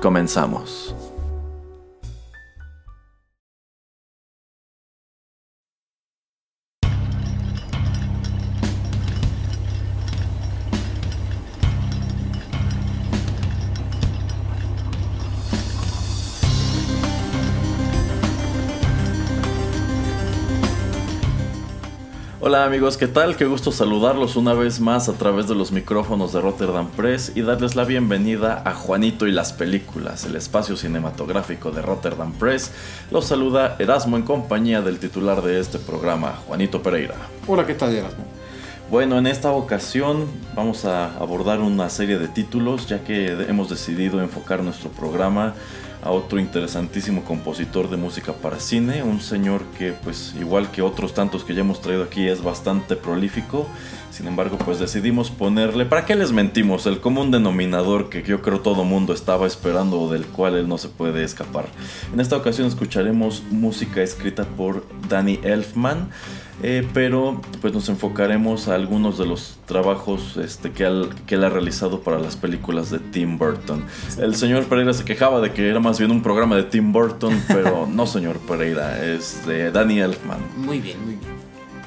Comenzamos. Hola amigos, ¿qué tal? Qué gusto saludarlos una vez más a través de los micrófonos de Rotterdam Press y darles la bienvenida a Juanito y las películas, el espacio cinematográfico de Rotterdam Press. Los saluda Erasmo en compañía del titular de este programa, Juanito Pereira. Hola, ¿qué tal Erasmo? Bueno, en esta ocasión vamos a abordar una serie de títulos ya que hemos decidido enfocar nuestro programa a otro interesantísimo compositor de música para cine, un señor que pues igual que otros tantos que ya hemos traído aquí es bastante prolífico, sin embargo pues decidimos ponerle, ¿para qué les mentimos? El común denominador que yo creo todo mundo estaba esperando o del cual él no se puede escapar. En esta ocasión escucharemos música escrita por Danny Elfman, eh, pero pues nos enfocaremos a algunos de los trabajos este, que, que él ha realizado para las películas de Tim Burton. El señor Pereira se quejaba de que era más bien un programa de Tim Burton, pero no señor Pereira, es de Danny Elfman. Muy bien, muy bien.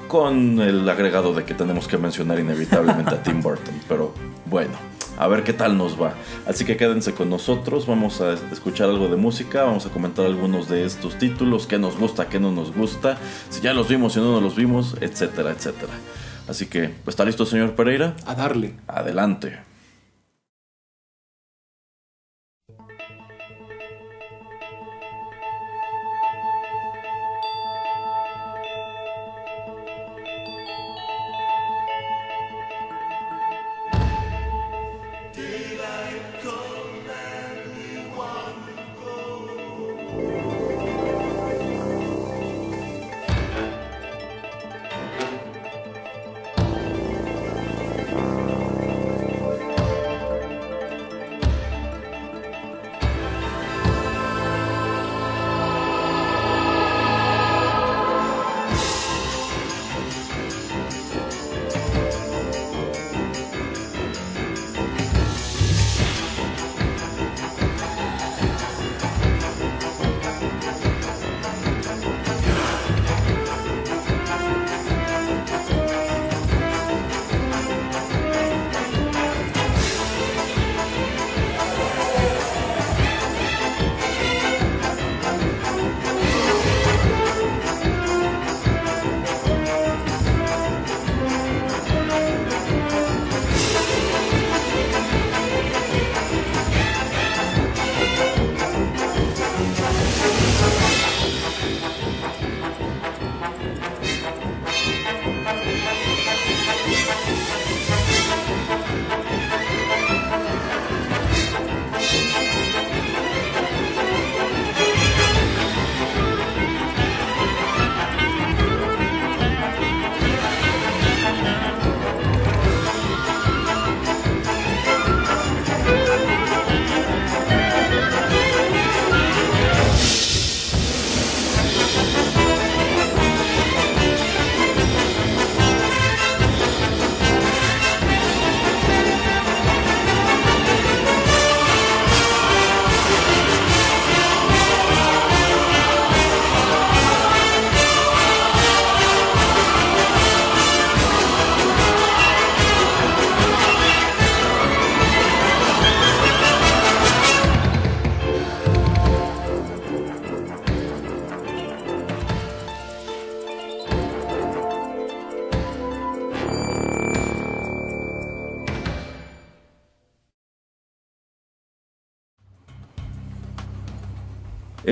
Con el agregado de que tenemos que mencionar inevitablemente a Tim Burton, pero bueno a ver qué tal nos va. Así que quédense con nosotros, vamos a escuchar algo de música, vamos a comentar algunos de estos títulos, qué nos gusta, qué no nos gusta, si ya los vimos, si no, no los vimos, etcétera, etcétera. Así que, pues, ¿está listo, señor Pereira? A darle. Adelante.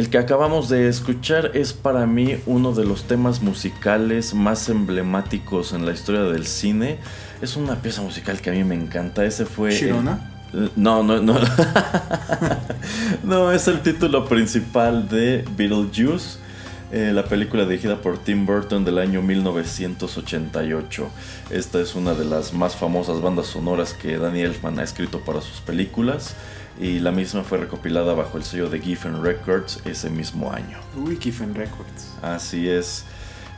El que acabamos de escuchar es para mí uno de los temas musicales más emblemáticos en la historia del cine. Es una pieza musical que a mí me encanta. Ese fue. ¿Shirona? El... No, no, no. no, es el título principal de Beetlejuice. Eh, la película dirigida por Tim Burton del año 1988. Esta es una de las más famosas bandas sonoras que Danny Elfman ha escrito para sus películas y la misma fue recopilada bajo el sello de Giffen Records ese mismo año. Uy, Giffen Records. Así es.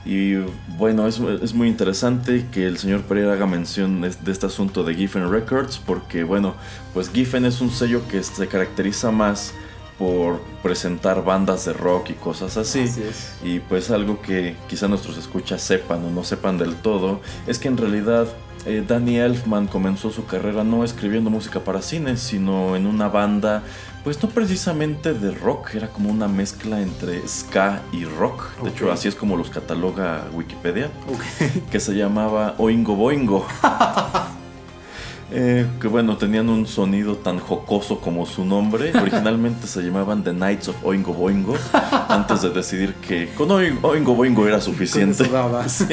Y bueno, es, es, muy interesante que el señor Pereira haga mención de, de, este asunto de Giffen Records porque bueno, pues Giffen es un sello que se caracteriza más por presentar bandas de rock y cosas así. así es. Y pues algo que quizá nuestros escuchas sepan o no sepan del todo es que en realidad eh, Danny Elfman comenzó su carrera no escribiendo música para cine, sino en una banda, pues no precisamente de rock, era como una mezcla entre ska y rock. De Okay. hecho, así es como los cataloga Wikipedia, Ok. que se llamaba Oingo Boingo. Eh, que bueno, tenían un sonido tan jocoso como su nombre. Originalmente se llamaban The Knights of Oingo Boingo, antes de decidir que con Oin- Oingo Boingo era suficiente. Sí.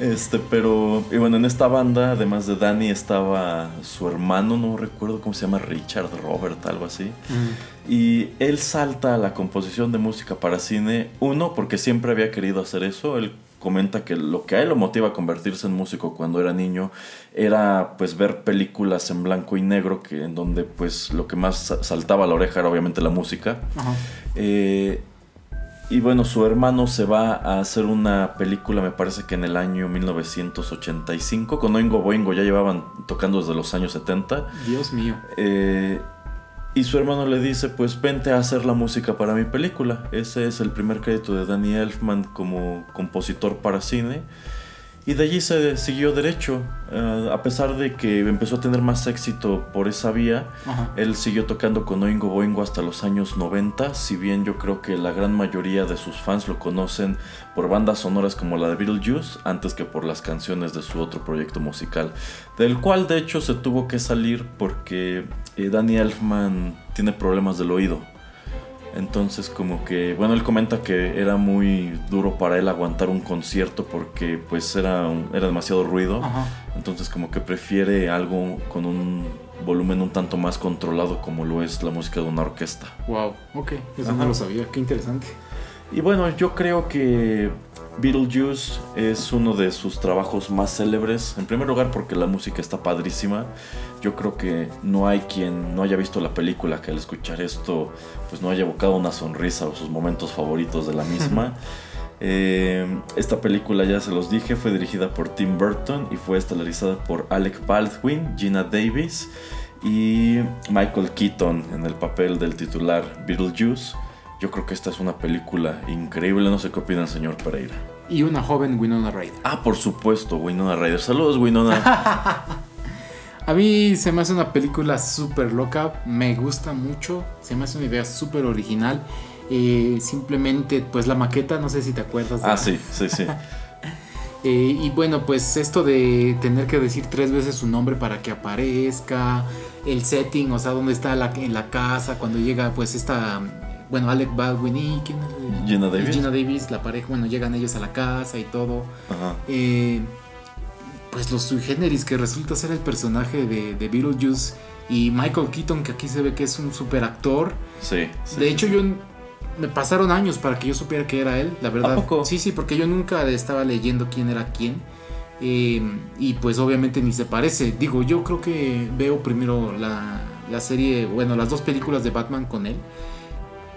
Este, pero, y bueno, en esta banda, además de Danny, estaba su hermano, no recuerdo cómo se llama, Richard Robert, algo así. Mm. Y él salta a la composición de música para cine, uno, porque siempre había querido hacer eso. Él comenta que lo que a él lo motiva a convertirse en músico cuando era niño era pues ver películas en blanco y negro, que en donde pues lo que más sa- saltaba a la oreja era obviamente la música. Ajá. Eh, y bueno, su hermano se va a hacer una película, me parece que en el año 1985, con Oingo Boingo ya llevaban tocando desde los años 70. Dios mío. Eh, y su hermano le dice, pues vente a hacer la música para mi película. Ese es el primer crédito de Danny Elfman como compositor para cine. Y de allí se siguió derecho. Eh, a pesar de que empezó a tener más éxito por esa vía, Ajá. él siguió tocando con Oingo Boingo hasta los años 90, si bien yo creo que la gran mayoría de sus fans lo conocen por bandas sonoras como la de Beetlejuice, antes que por las canciones de su otro proyecto musical, del cual de hecho se tuvo que salir porque eh, Danny Elfman tiene problemas del oído. Entonces como que, bueno, él comenta que era muy duro para él aguantar un concierto porque pues era, un- era demasiado ruido. Ajá. Entonces como que prefiere algo con un volumen un tanto más controlado como lo es la música de una orquesta. Wow. Ok. Eso Ajá. no lo sabía. Qué interesante. Y bueno, yo creo que Beetlejuice es uno de sus trabajos más célebres. En primer lugar porque la música está padrísima. Yo creo que no hay quien no haya visto la película que al escuchar esto pues no haya evocado una sonrisa o sus momentos favoritos de la misma. Eh, esta película, ya se los dije, fue dirigida por Tim Burton y fue estelarizada por Alec Baldwin, Gina Davis y Michael Keaton en el papel del titular Beetlejuice. Yo creo que esta es una película increíble, no sé qué opina el señor Pereira. Y una joven Winona Ryder. Ah, por supuesto, Winona Ryder. Saludos, Winona. A mí se me hace una película súper loca, me gusta mucho, se me hace una idea súper original. Eh, simplemente, pues la maqueta, no sé si te acuerdas. de- Ah, sí, sí, sí. Eh, y bueno, pues esto de tener que decir tres veces su nombre para que aparezca, el setting, o sea, dónde está la, en la casa, cuando llega pues esta, bueno, Alec Baldwin y ¿quién es? Gina Y Davis. Gina Davis, la pareja, bueno, llegan ellos a la casa y todo. Ajá. Eh, pues los sui generis que resulta ser el personaje de, de Beetlejuice y Michael Keaton, que aquí se ve que es un super actor. Sí. sí, de hecho, sí. yo me pasaron años para que yo supiera que era él, la verdad. ¿A poco? Sí, sí, porque yo nunca estaba leyendo quién era quién. Eh, y pues obviamente ni se parece. Digo, yo creo que veo primero la, la serie, bueno, las dos películas de Batman con él.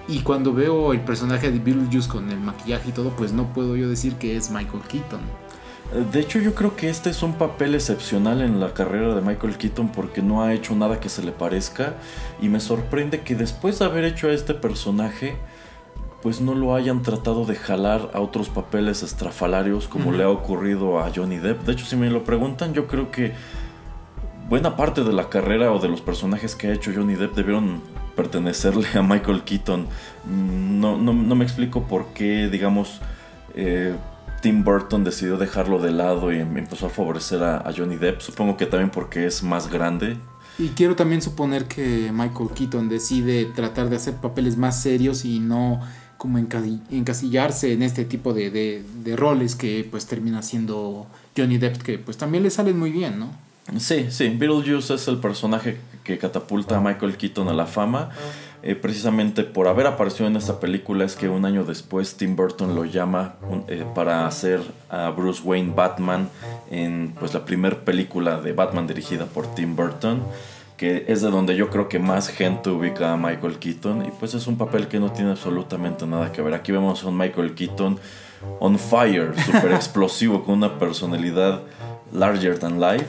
Y cuando veo el personaje de Beetlejuice con el maquillaje y todo, pues no puedo yo decir que es Michael Keaton. De hecho, yo creo que este es un papel excepcional en la carrera de Michael Keaton porque no ha hecho nada que se le parezca. Y me sorprende que después de haber hecho a este personaje, pues no lo hayan tratado de jalar a otros papeles estrafalarios como le ha ocurrido a Johnny Depp. De hecho, si me lo preguntan, yo creo que buena parte de la carrera o de los personajes que ha hecho Johnny Depp debieron pertenecerle a Michael Keaton. No, no, no me explico por qué, digamos, eh, Tim Burton decidió dejarlo de lado y em- empezó a favorecer a, Johnny Depp. Supongo que también porque es más grande. Y quiero también suponer que Michael Keaton decide tratar de hacer papeles más serios y no como encasillarse en este tipo de, de, roles que pues termina siendo Johnny Depp, que pues también le salen muy bien, ¿no? Sí, sí, Beetlejuice es el personaje que catapulta a Michael Keaton a la fama. Eh, precisamente por haber aparecido en esta película es que un año después Tim Burton lo llama eh, para hacer a Bruce Wayne Batman en pues la primera película de Batman dirigida por Tim Burton que es de donde yo creo que más gente ubica a Michael Keaton y pues es un papel que no tiene absolutamente nada que ver. Aquí vemos a un Michael Keaton on fire, súper explosivo, con una personalidad larger than life.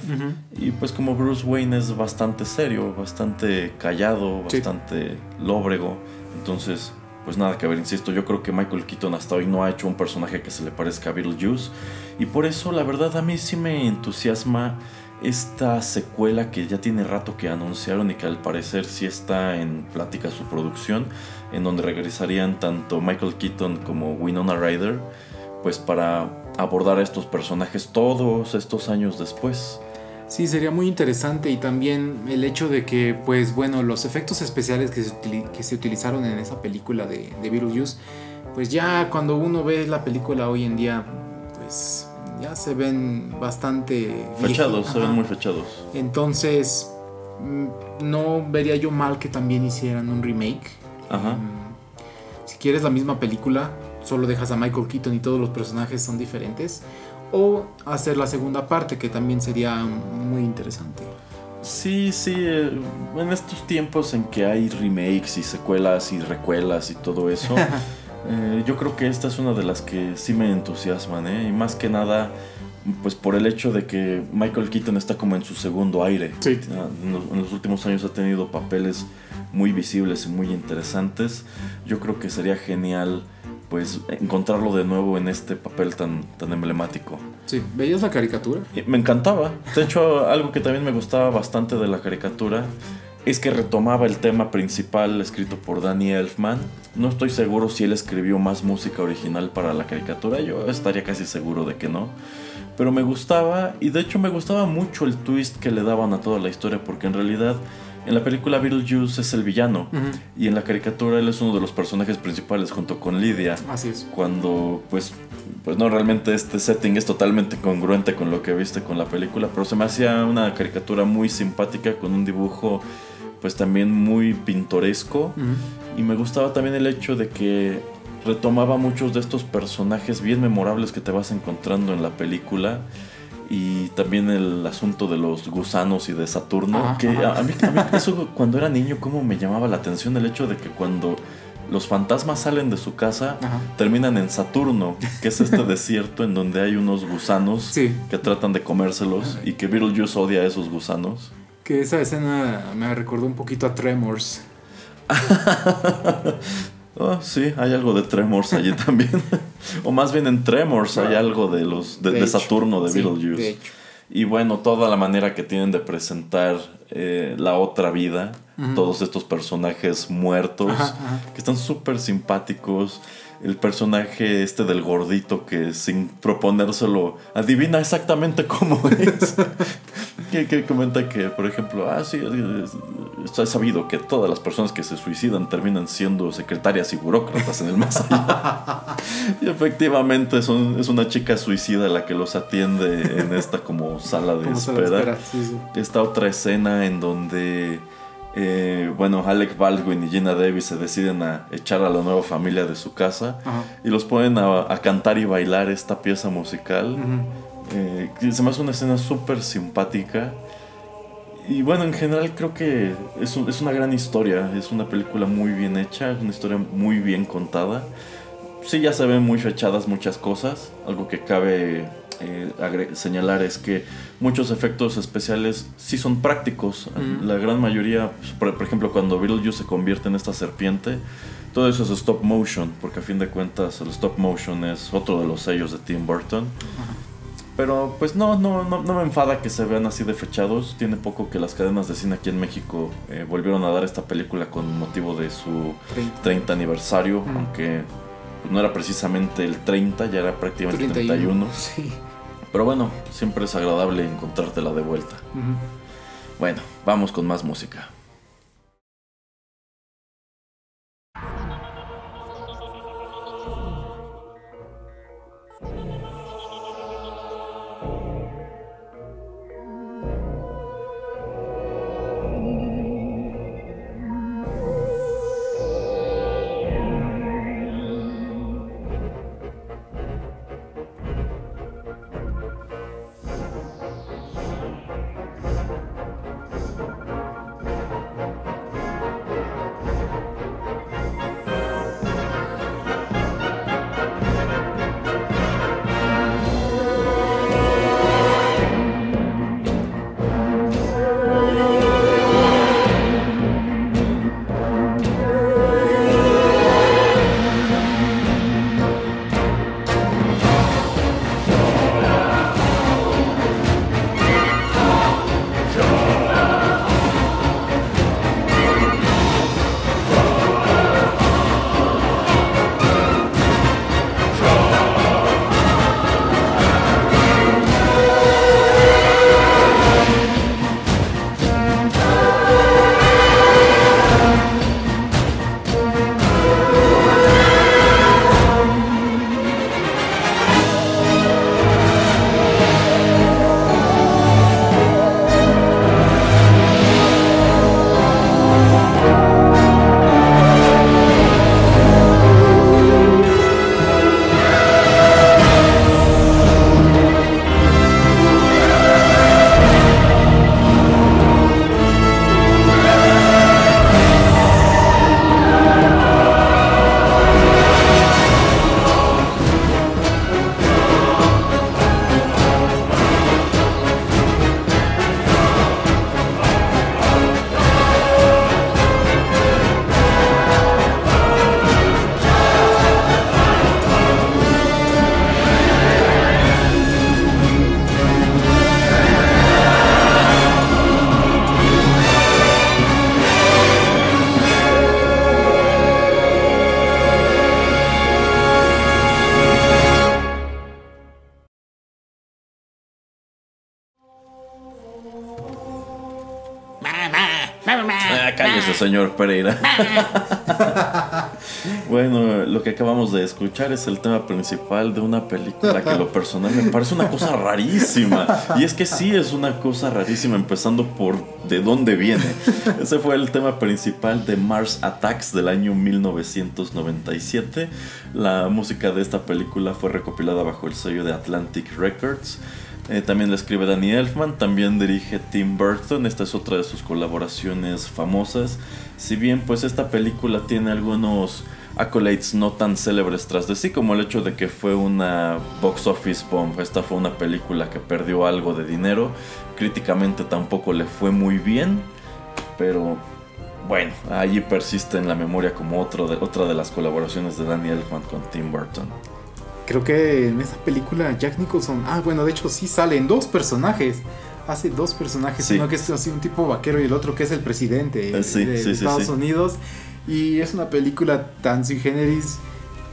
Y pues como Bruce Wayne es bastante serio, bastante callado, bastante lóbrego. Entonces, pues nada que ver, insisto, yo creo que Michael Keaton hasta hoy no ha hecho un personaje que se le parezca a Beetlejuice. Y por eso la verdad a mí sí me entusiasma esta secuela que ya tiene rato que anunciaron y que al parecer sí está en plática su producción, en donde regresarían tanto Michael Keaton como Winona Ryder, pues para abordar a estos personajes todos estos años después. Sí, sería muy interesante y también el hecho de que, pues bueno, los efectos especiales que se, utilizaron en esa película de, de Beetlejuice, pues ya cuando uno ve la película hoy en día, pues ya se ven bastante... Fechados, se ven muy fechados. Entonces, mm, no vería yo mal que también hicieran un remake. Ajá. Em, si quieres la misma película, solo dejas a Michael Keaton y todos los personajes son diferentes. O hacer la segunda parte, que también sería muy interesante. Sí, sí, eh, en estos tiempos en que hay remakes y secuelas y recuelas y todo eso, eh, yo creo que esta es una de las que sí me entusiasman, ¿eh? y más que nada, pues por el hecho de que Michael Keaton está como en su segundo aire. Sí. Ah, en los últimos años ha tenido papeles muy visibles y muy interesantes. Yo creo que sería genial pues encontrarlo de nuevo en este papel tan, tan emblemático. Sí, ¿veías la caricatura? Me encantaba. De hecho, algo que también me gustaba bastante de la caricatura es que retomaba el tema principal escrito por Danny Elfman. No estoy seguro si él escribió más música original para la caricatura, yo estaría casi seguro de que no. Pero me gustaba y de hecho me gustaba mucho el twist que le daban a toda la historia porque en realidad en la película Beetlejuice es el villano y en la caricatura él es uno de los personajes principales junto con Lidia. Así es. Cuando pues pues no realmente este setting es totalmente congruente con lo que viste con la película, pero se me hacía una caricatura muy simpática con un dibujo pues también muy pintoresco y me gustaba también el hecho de que retomaba muchos de estos personajes bien memorables que te vas encontrando en la película y también el asunto de los gusanos y de Saturno, que A, mí, eso cuando era niño como me llamaba la atención el hecho de que cuando los fantasmas salen de su casa, terminan en Saturno, que es este desierto en donde hay unos gusanos que tratan de comérselos y que Beetlejuice odia a esos gusanos. Que esa escena me recordó un poquito a Tremors. Oh, sí, hay algo de Tremors allí también. o más bien en Tremors hay algo de los de, Saturno de Beetlejuice. y bueno, toda la manera que tienen de presentar eh, la otra vida, todos estos personajes muertos, que están súper simpáticos el personaje este del gordito que sin proponérselo adivina exactamente cómo es. que, comenta que, por ejemplo, ah, sí, está sabido que todas las personas que se suicidan terminan siendo secretarias y burócratas en el más allá. y efectivamente son, es una chica suicida la que los atiende en esta como sala de espera. Esta otra escena en donde eh, bueno, Alec Baldwin y Gina Davis se deciden a echar a la nueva familia de su casa y los ponen a, cantar y bailar esta pieza musical. Eh, se me hace una escena súper simpática. Y bueno, en general creo que es, es, una gran historia, es una película muy bien hecha, es una historia muy bien contada. Sí, ya se ven muy fechadas muchas cosas, algo que cabe eh, señalar es que muchos efectos especiales sí son prácticos. La gran mayoría, pues, por, ejemplo, cuando Beetlejuice se convierte en esta serpiente, todo eso es stop motion, porque a fin de cuentas el stop motion es otro de los sellos de Tim Burton. Pero pues no, no, no, me enfada que se vean así de fechados. Tiene poco que las cadenas de cine aquí en México eh, volvieron a dar esta película con motivo de su 30, aniversario, aunque pues, no era precisamente el 30, ya era prácticamente el 31. Sí. Pero bueno, siempre es agradable encontrártela de vuelta. Bueno, vamos con más música. Señor Pereira. bueno, lo que acabamos de escuchar es el tema principal de una película que lo personal me parece una cosa rarísima. Y es que sí es una cosa rarísima, empezando por de dónde viene. Ese fue el tema principal de Mars Attacks del año 1997. La música de esta película fue recopilada bajo el sello de Atlantic Records. Eh, también la escribe Danny Elfman, también dirige Tim Burton, esta es otra de sus colaboraciones famosas. Si bien pues esta película tiene algunos accolades no tan célebres tras de sí, como el hecho de que fue una box office bomb, esta fue una película que perdió algo de dinero, críticamente tampoco le fue muy bien, pero bueno, allí persiste en la memoria como de, otra de las colaboraciones de Danny Elfman con Tim Burton. Creo que en esa película Jack Nicholson, ah, bueno, de hecho sí salen dos personajes. Hace dos personajes, uno que es así un tipo vaquero y el otro que es el presidente eh, de Estados Unidos. Y es una película tan sui generis.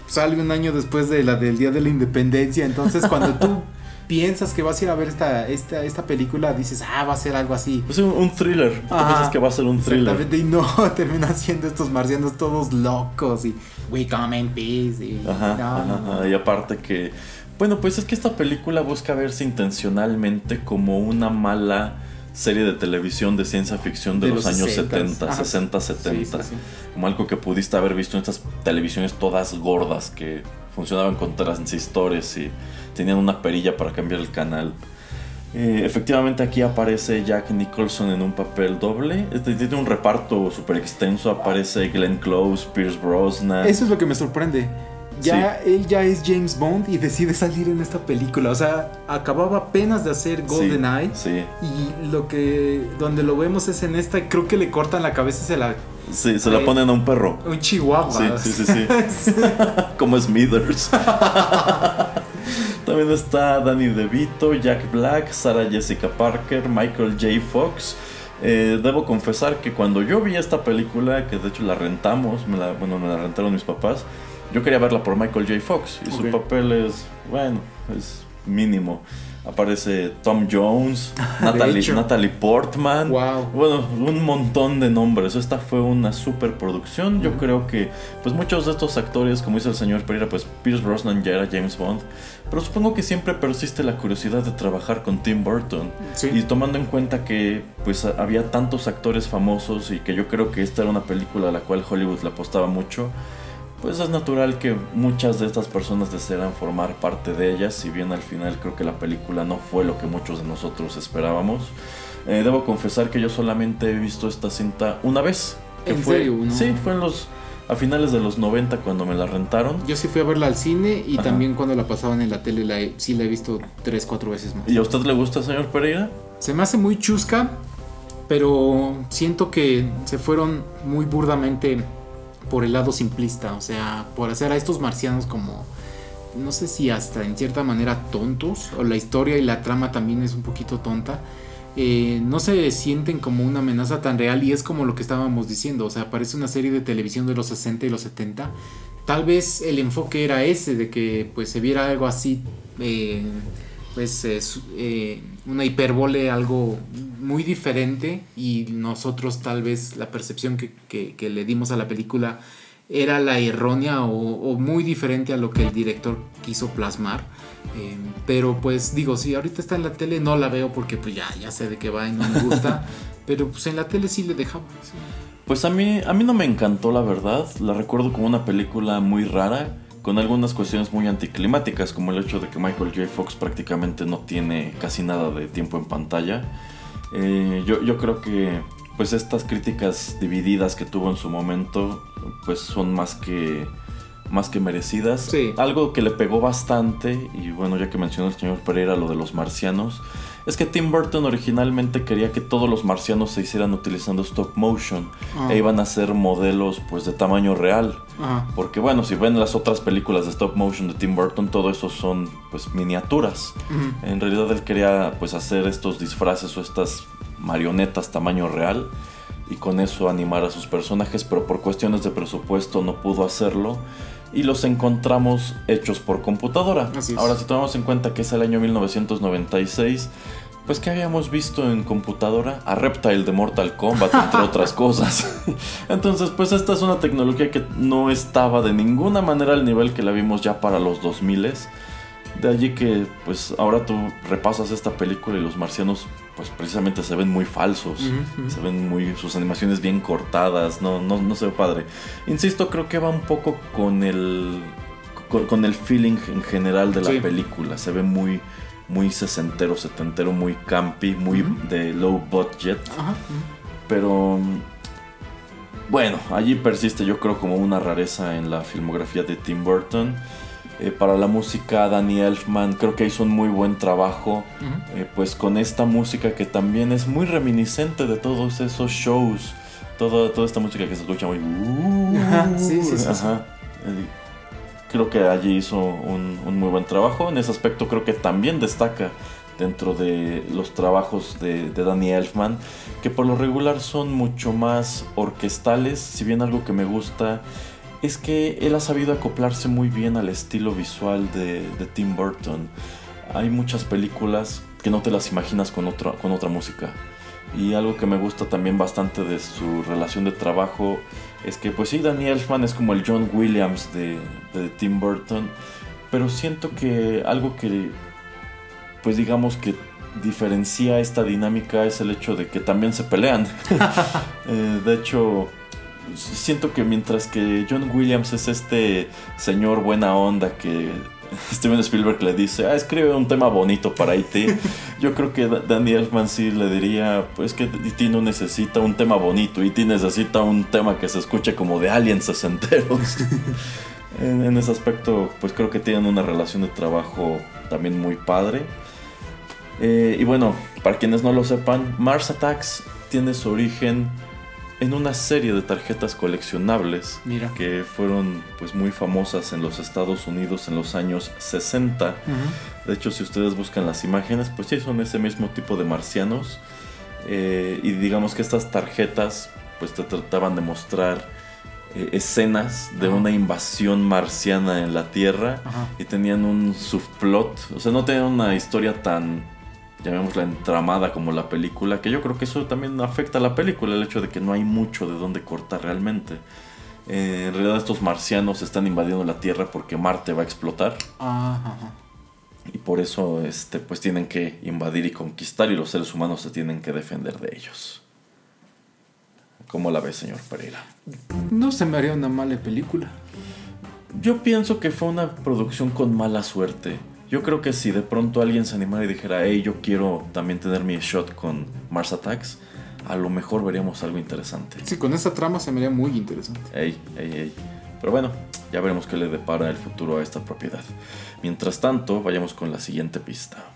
Sale un año después de la del Día de la Independencia. Entonces, cuando tú piensas que vas a ir a ver esta, esta, esta película, dices, ah, va a ser algo así. Es un, thriller. piensas que va a ser un thriller. Y no, termina siendo estos marcianos todos locos y we come in peace. Y, ajá, y aparte que, bueno, pues es que esta película busca verse intencionalmente como una mala serie de televisión de ciencia ficción de, los, años 70, 60, 70. Como algo que pudiste haber visto en estas televisiones todas gordas que funcionaban con transistores y tenían una perilla para cambiar el canal. Eh, efectivamente aquí aparece Jack Nicholson en un papel doble. Este, tiene un reparto súper extenso. Aparece Glenn Close, Pierce Brosnan. Eso es lo que me sorprende. Ya él ya es James Bond y decide salir en esta película. O sea, acababa apenas de hacer GoldenEye. Sí, Y lo que donde lo vemos es en esta. Creo que le cortan la cabeza y se la Sí, se la ponen a un perro. Un chihuahua. Sí, sí, sí. sí. Como Smithers. También está Danny DeVito, Jack Black, Sarah Jessica Parker, Michael J. Fox. Eh, debo confesar que cuando yo vi esta película, que de hecho la rentamos, me la, bueno, me la rentaron mis papás, yo quería verla por Michael J. Fox y su papel es, bueno, es mínimo. Aparece Tom Jones, Natalie, Natalie Portman. Wow. Bueno, un montón de nombres. Esta fue una superproducción. Yo creo que pues muchos de estos actores, como dice el señor Pereira, pues Pierce Brosnan ya era James Bond. Pero supongo que siempre persiste la curiosidad de trabajar con Tim Burton. Y tomando en cuenta que pues había tantos actores famosos y que yo creo que esta era una película a la cual Hollywood le apostaba mucho pues es natural que muchas de estas personas desearan formar parte de ellas, si bien al final creo que la película no fue lo que muchos de nosotros esperábamos. Eh, debo confesar que yo solamente he visto esta cinta una vez. Que ¿En fue, serio? Sí, fue en los a finales de los 90 cuando me la rentaron. Yo sí fui a verla al cine y también cuando la pasaban en la tele la sí la he visto tres, cuatro veces más. ¿Y a usted le gusta, señor Pereira? Se me hace muy chusca, pero siento que se fueron muy burdamente por el lado simplista, o sea, por hacer a estos marcianos como, no sé si hasta en cierta manera tontos, o la historia y la trama también es un poquito tonta. Eh, no se sienten como una amenaza tan real y es como lo que estábamos diciendo, o sea, parece una serie de televisión de los 60 y los 70. Tal vez el enfoque era ese, de que pues se viera algo así, eh, pues eh, una hipérbole, algo muy diferente y nosotros tal vez la percepción que, le dimos a la película era la errónea o, muy diferente a lo que el director quiso plasmar. Eh, pero pues digo, si ahorita está en la tele no la veo porque pues ya, ya sé de qué va y no me gusta. pero pues en la tele sí le dejaba. Pues a mí, a mí no me encantó la verdad. La recuerdo como una película muy rara con algunas cuestiones muy anticlimáticas, como el hecho de que Michael J. Fox prácticamente no tiene casi nada de tiempo en pantalla. Eh, yo, yo, creo que pues estas críticas divididas que tuvo en su momento pues son más que más que merecidas. Algo que le pegó bastante, y bueno, ya que mencionó el señor Pereira lo de los marcianos, es que Tim Burton originalmente quería que todos los marcianos se hicieran utilizando stop motion ah. e iban a ser modelos pues de tamaño real. Ah. Porque bueno, si ven las otras películas de stop motion de Tim Burton, todo eso son pues miniaturas. En realidad él quería pues hacer estos disfraces o estas marionetas tamaño real y con eso animar a sus personajes, pero por cuestiones de presupuesto no pudo hacerlo y los encontramos hechos por computadora. Ahora, si tomamos en cuenta que es el año 1996, pues que habíamos visto en computadora a Reptile de Mortal Kombat, entre otras cosas. Entonces, pues esta es una tecnología que no estaba de ninguna manera al nivel que la vimos ya para los 2000s. De allí que, pues ahora tú repasas esta película y los marcianos, pues precisamente se ven muy falsos, se ven muy, sus animaciones bien cortadas, no, no, no se ve padre. Insisto, creo que va un poco con el, con, el feeling en general de la película, se ve muy, muy sesentero, setentero, muy campy, muy de low budget. Pero bueno, allí persiste yo creo como una rareza en la filmografía de Tim Burton. Eh, para la música Danny Elfman creo que hizo un muy buen trabajo eh, pues con esta música que también es muy reminiscente de todos esos shows toda, toda esta música que se escucha muy sí, sí, sí, creo que allí hizo un, muy buen trabajo. En ese aspecto creo que también destaca dentro de los trabajos de, de Danny Elfman que por lo regular son mucho más orquestales si bien algo que me gusta es que él ha sabido acoplarse muy bien al estilo visual de, Tim Burton. Hay muchas películas que no te las imaginas con otra, con otra música. Y algo que me gusta también bastante de su relación de trabajo es que, pues sí, Danny Elfman es como el John Williams de, de Tim Burton, pero siento que algo que, pues digamos que diferencia esta dinámica es el hecho de que también se pelean. Eh, de hecho, siento que mientras que John Williams es este señor buena onda que Steven Spielberg le dice, ah, escribe un tema bonito para E.T. Yo creo que Danny Elfman sí le diría, pues que E.T. no necesita un tema bonito, E.T. necesita un tema que se escuche como de aliens sesenteros. en, en ese aspecto, pues creo que tienen una relación de trabajo también muy padre. Eh, y bueno, para quienes no lo sepan, Mars Attacks tiene su origen en una serie de tarjetas coleccionables que fueron pues muy famosas en los Estados Unidos en los años 60. De hecho, si ustedes buscan las imágenes, pues sí son ese mismo tipo de marcianos. Eh, y digamos que estas tarjetas pues te trataban de mostrar eh, escenas de una invasión marciana en la Tierra y tenían un subplot, o sea, no tenían una historia tan, llamémosla, entramada como la película, que yo creo que eso también afecta a la película, el hecho de que no hay mucho de dónde cortar realmente. Eh, en realidad estos marcianos están invadiendo la Tierra porque Marte va a explotar Ajá, y por eso este, pues tienen que invadir y conquistar y los seres humanos se tienen que defender de ellos. ¿Cómo la ve, señor Pereira? No se me haría una mala película. Yo pienso que fue una producción con mala suerte. Yo creo que si de pronto alguien se animara y dijera, hey, yo quiero también tener mi shot con Mars Attacks, a lo mejor veríamos algo interesante. Sí, con esa trama se me haría muy interesante. Ey, ey, ey. Pero bueno, ya veremos qué le depara el futuro a esta propiedad. Mientras tanto, vayamos con la siguiente pista.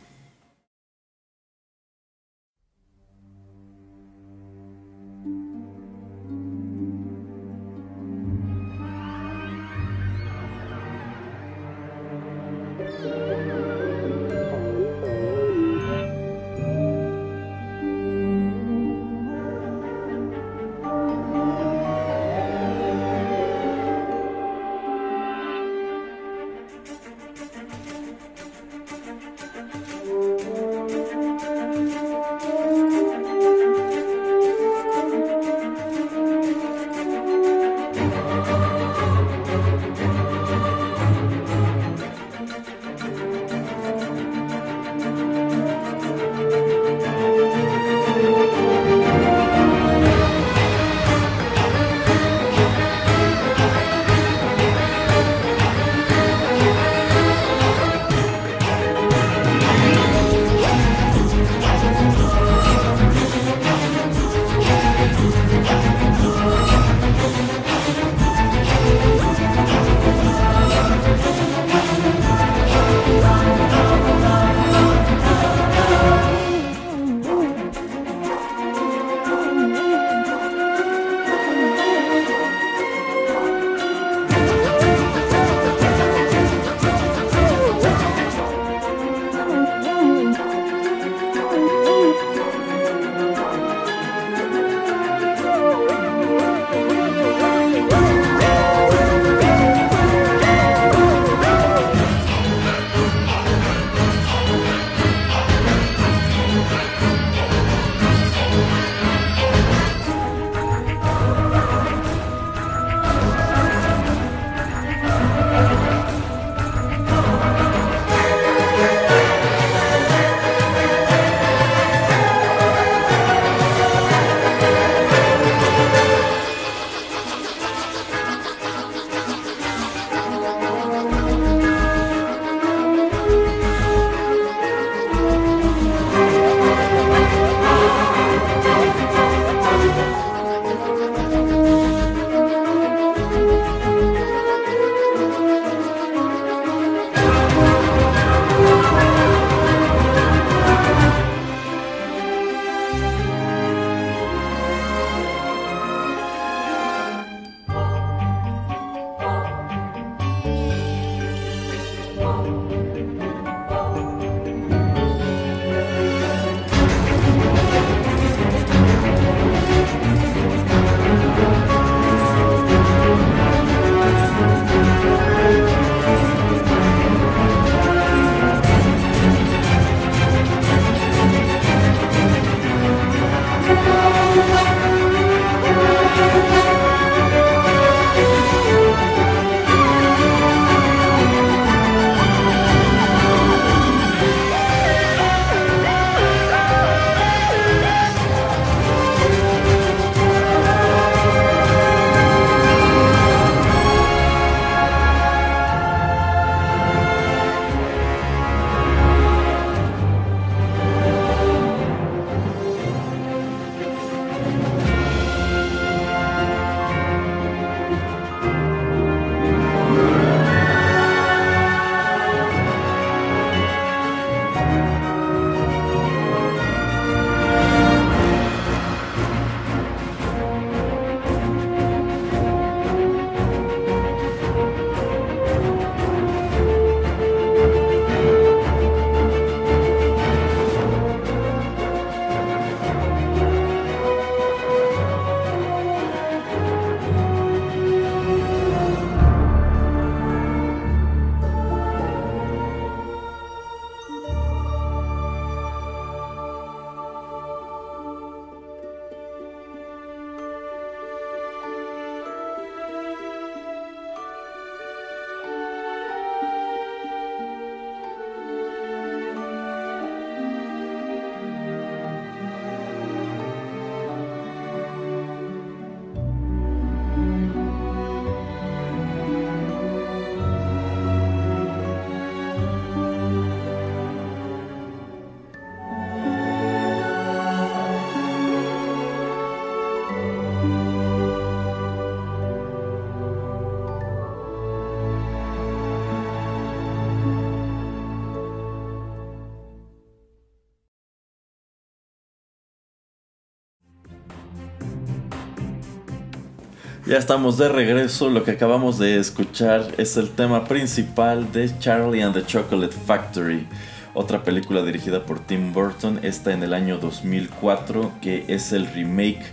Ya estamos de regreso. Lo que acabamos de escuchar es el tema principal de Charlie and the Chocolate Factory, otra película dirigida por Tim Burton, esta en el año 2004, que es el remake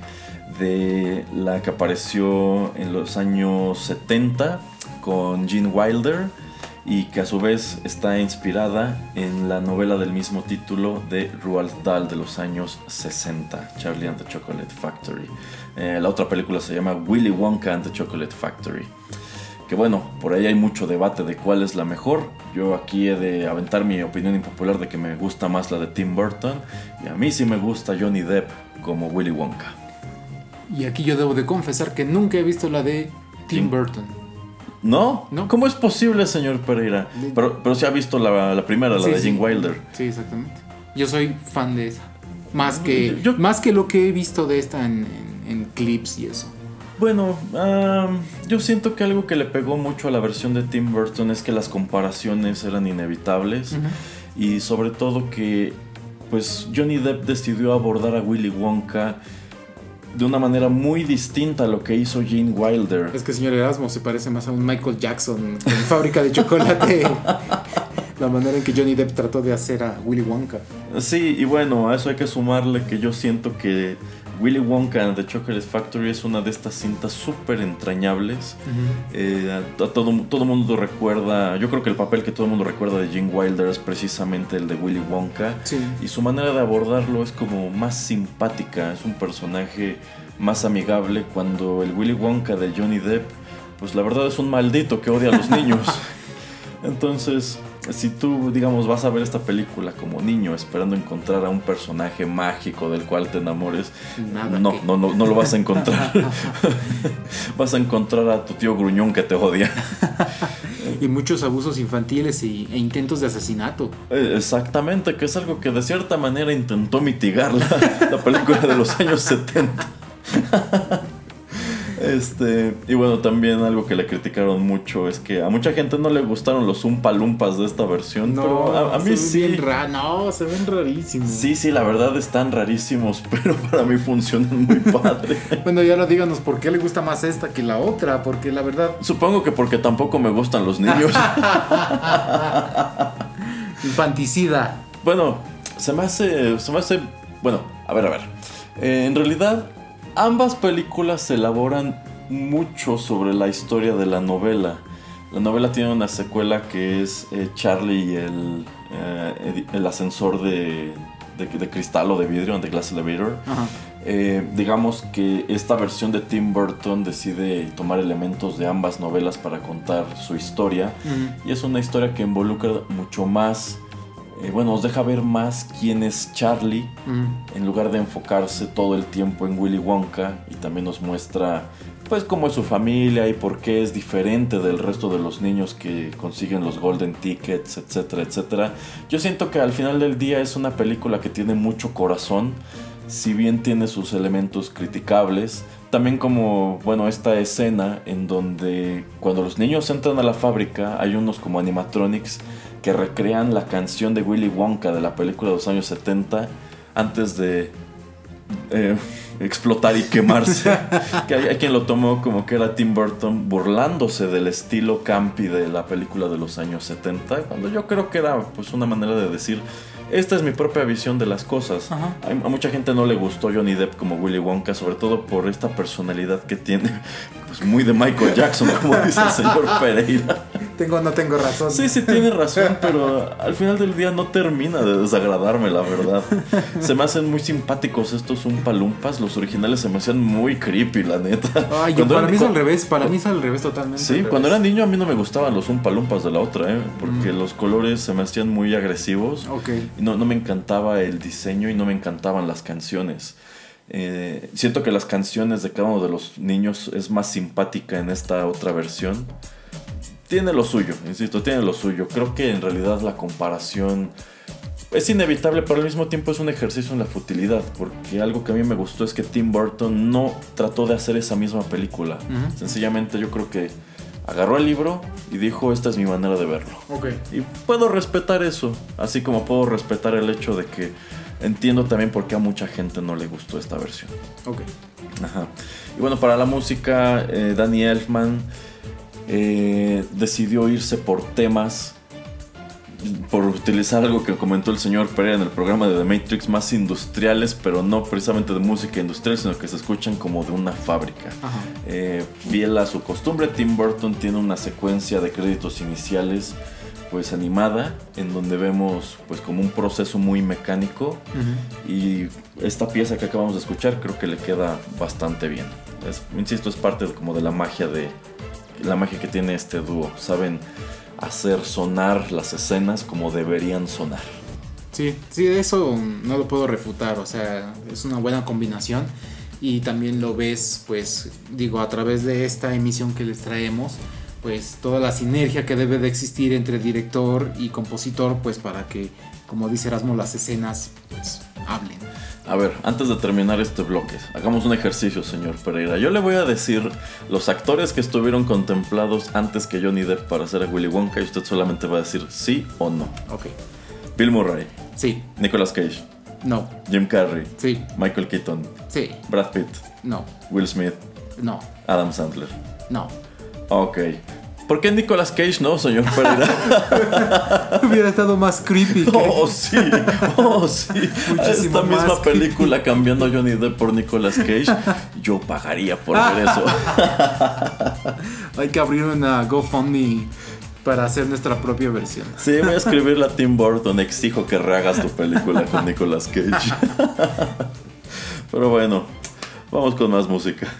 de la que apareció en los años 70 con Gene Wilder y que a su vez está inspirada en la novela del mismo título de Roald Dahl de los años 60, Charlie and the Chocolate Factory. Eh, la otra película se llama Willy Wonka and the Chocolate Factory. Que bueno, por ahí hay mucho debate de cuál es la mejor. Yo aquí he de aventar mi opinión impopular de que me gusta más la de Tim Burton y a mí sí me gusta Johnny Depp como Willy Wonka. Y aquí yo debo de confesar que nunca he visto la de Tim, Burton. ¿No? ¿No? ¿Cómo es posible, señor Pereira? Pero, pero se ha visto la, primera, la de Jim Wilder. Sí, exactamente. Yo soy fan de esa. Más que, más que lo que he visto de esta en, clips y eso. Bueno, yo siento que algo que le pegó mucho a la versión de Tim Burton es que las comparaciones eran inevitables y sobre todo que pues Johnny Depp decidió abordar a Willy Wonka de una manera muy distinta a lo que hizo Gene Wilder. Es que señor Erasmo se parece más a un Michael Jackson en fábrica de chocolate. la manera en que Johnny Depp trató de hacer a Willy Wonka. Sí, y bueno, a eso hay que sumarle que yo siento que Willy Wonka and the Chocolate Factory es una de estas cintas súper entrañables. Eh, todo todo mundo recuerda, yo creo que el papel que todo el mundo recuerda de Gene Wilder es precisamente el de Willy Wonka. Y su manera de abordarlo es como más simpática, es un personaje más amigable cuando el Willy Wonka de Johnny Depp, pues la verdad es un maldito que odia a los niños. Entonces, si tú, digamos, vas a ver esta película como niño esperando encontrar a un personaje mágico del cual te enamores, no, no, no, no lo vas a encontrar. vas a encontrar a tu tío gruñón que te odia. y muchos abusos infantiles y, e intentos de asesinato. Eh, exactamente, que es algo que de cierta manera intentó mitigar la, la película de los años 70. Este, y bueno, también algo que le criticaron mucho es que a mucha gente no le gustaron los umpalumpas de esta versión, pero a, mí sí. no, se ven rarísimos. Sí, sí, la verdad están rarísimos, pero para mí funcionan muy padre. bueno, ya ahora díganos por qué le gusta más esta que la otra, porque la verdad. Supongo que porque tampoco me gustan los niños. Infanticida. Bueno, se me hace. Se me hace. Bueno, a ver, a ver. Eh, en realidad, Ambas películas se elaboran mucho sobre la historia de la novela. La novela tiene una secuela que es eh, Charlie y el, eh, el ascensor de, de, cristal o de vidrio, The Glass Elevator. Eh, digamos que esta versión de Tim Burton decide tomar elementos de ambas novelas para contar su historia. Y es una historia que involucra mucho más eh, bueno, nos deja ver más quién es Charlie, en lugar de enfocarse todo el tiempo en Willy Wonka, y también nos muestra pues cómo es su familia y por qué es diferente del resto de los niños que consiguen los golden tickets, etcétera, etcétera. Yo siento que al final del día es una película que tiene mucho corazón, si bien tiene sus elementos criticables, también como, bueno, esta escena en donde cuando los niños entran a la fábrica hay unos como animatronics que recrean la canción de Willy Wonka de la película de los años 70 antes de eh, explotar y quemarse. que hay, quien lo tomó como que era Tim Burton burlándose del estilo campi de la película de los años 70, cuando yo creo que era pues una manera de decir esta es mi propia visión de las cosas. A, mucha gente no le gustó Johnny Depp como Willy Wonka, sobre todo por esta personalidad que tiene, pues muy de Michael Jackson, como dice el señor Pereira. Tengo no tengo razón. Sí, sí tiene razón, pero al final del día no termina de desagradarme, la verdad. Se me hacen muy simpáticos estos Umpalumpas. Los originales se me hacían muy creepy, la neta. Ay, para mí es al revés, para mí es al revés totalmente. Sí, cuando era niño a mí no me gustaban los Umpalumpas de la otra, ¿eh? porque mm. los colores se me hacían muy agresivos. Ok. Y no, no me encantaba el diseño y no me encantaban las canciones. Eh, siento que las canciones de cada uno de los niños es más simpática en esta otra versión tiene lo suyo, insisto, tiene lo suyo. Creo que en realidad la comparación es inevitable, pero al mismo tiempo es un ejercicio en la futilidad, porque algo que a mí me gustó es que Tim Burton no trató de hacer esa misma película. Sencillamente yo creo que agarró el libro y dijo, esta es mi manera de verlo. Okay. Y puedo respetar eso, así como puedo respetar el hecho de que entiendo también por qué a mucha gente no le gustó esta versión. Ok. Ajá. Y bueno, para la música, eh, Danny Elfman eh, decidió irse por temas, por utilizar algo que comentó el señor Pereira en el programa de The Matrix, más industriales, pero no precisamente de música industrial, sino que se escuchan como de una fábrica. Ajá. Eh, fiel a su costumbre, Tim Burton tiene una secuencia de créditos iniciales pues animada en donde vemos pues como un proceso muy mecánico y esta pieza que acabamos de escuchar creo que le queda bastante bien. Es- insisto, es parte de- como de la magia de la magia que tiene este dúo. Saben hacer sonar las escenas como deberían sonar. Sí, sí, eso no lo puedo refutar, o sea, es una buena combinación y también lo ves, pues, digo, a través de esta emisión que les traemos, pues toda la sinergia que debe de existir entre director y compositor, pues para que, como dice Erasmo, las escenas, pues, hablen. A ver, antes de terminar este bloque, hagamos un ejercicio, señor Pereira. Yo le voy a decir los actores que estuvieron contemplados antes que Johnny Depp para hacer a Willy Wonka y usted solamente va a decir sí o no. Ok, Bill Murray, sí, Nicolas Cage, no, Jim Carrey, sí, Michael Keaton, sí, Brad Pitt, no, Will Smith, no, Adam Sandler. no. Ok. ¿Por qué Nicolas Cage no, señor Pereira? Hubiera estado más creepy. Oh, sí. Oh, sí. Muchísimo Esta misma película cambiando a Johnny Depp por Nicolas Cage. Yo pagaría por ver eso. Hay que abrir una GoFundMe para hacer nuestra propia versión. Sí, voy a escribirle a Tim Burton. Exijo que rehagas tu película con Nicolas Cage. Pero bueno, vamos con más música.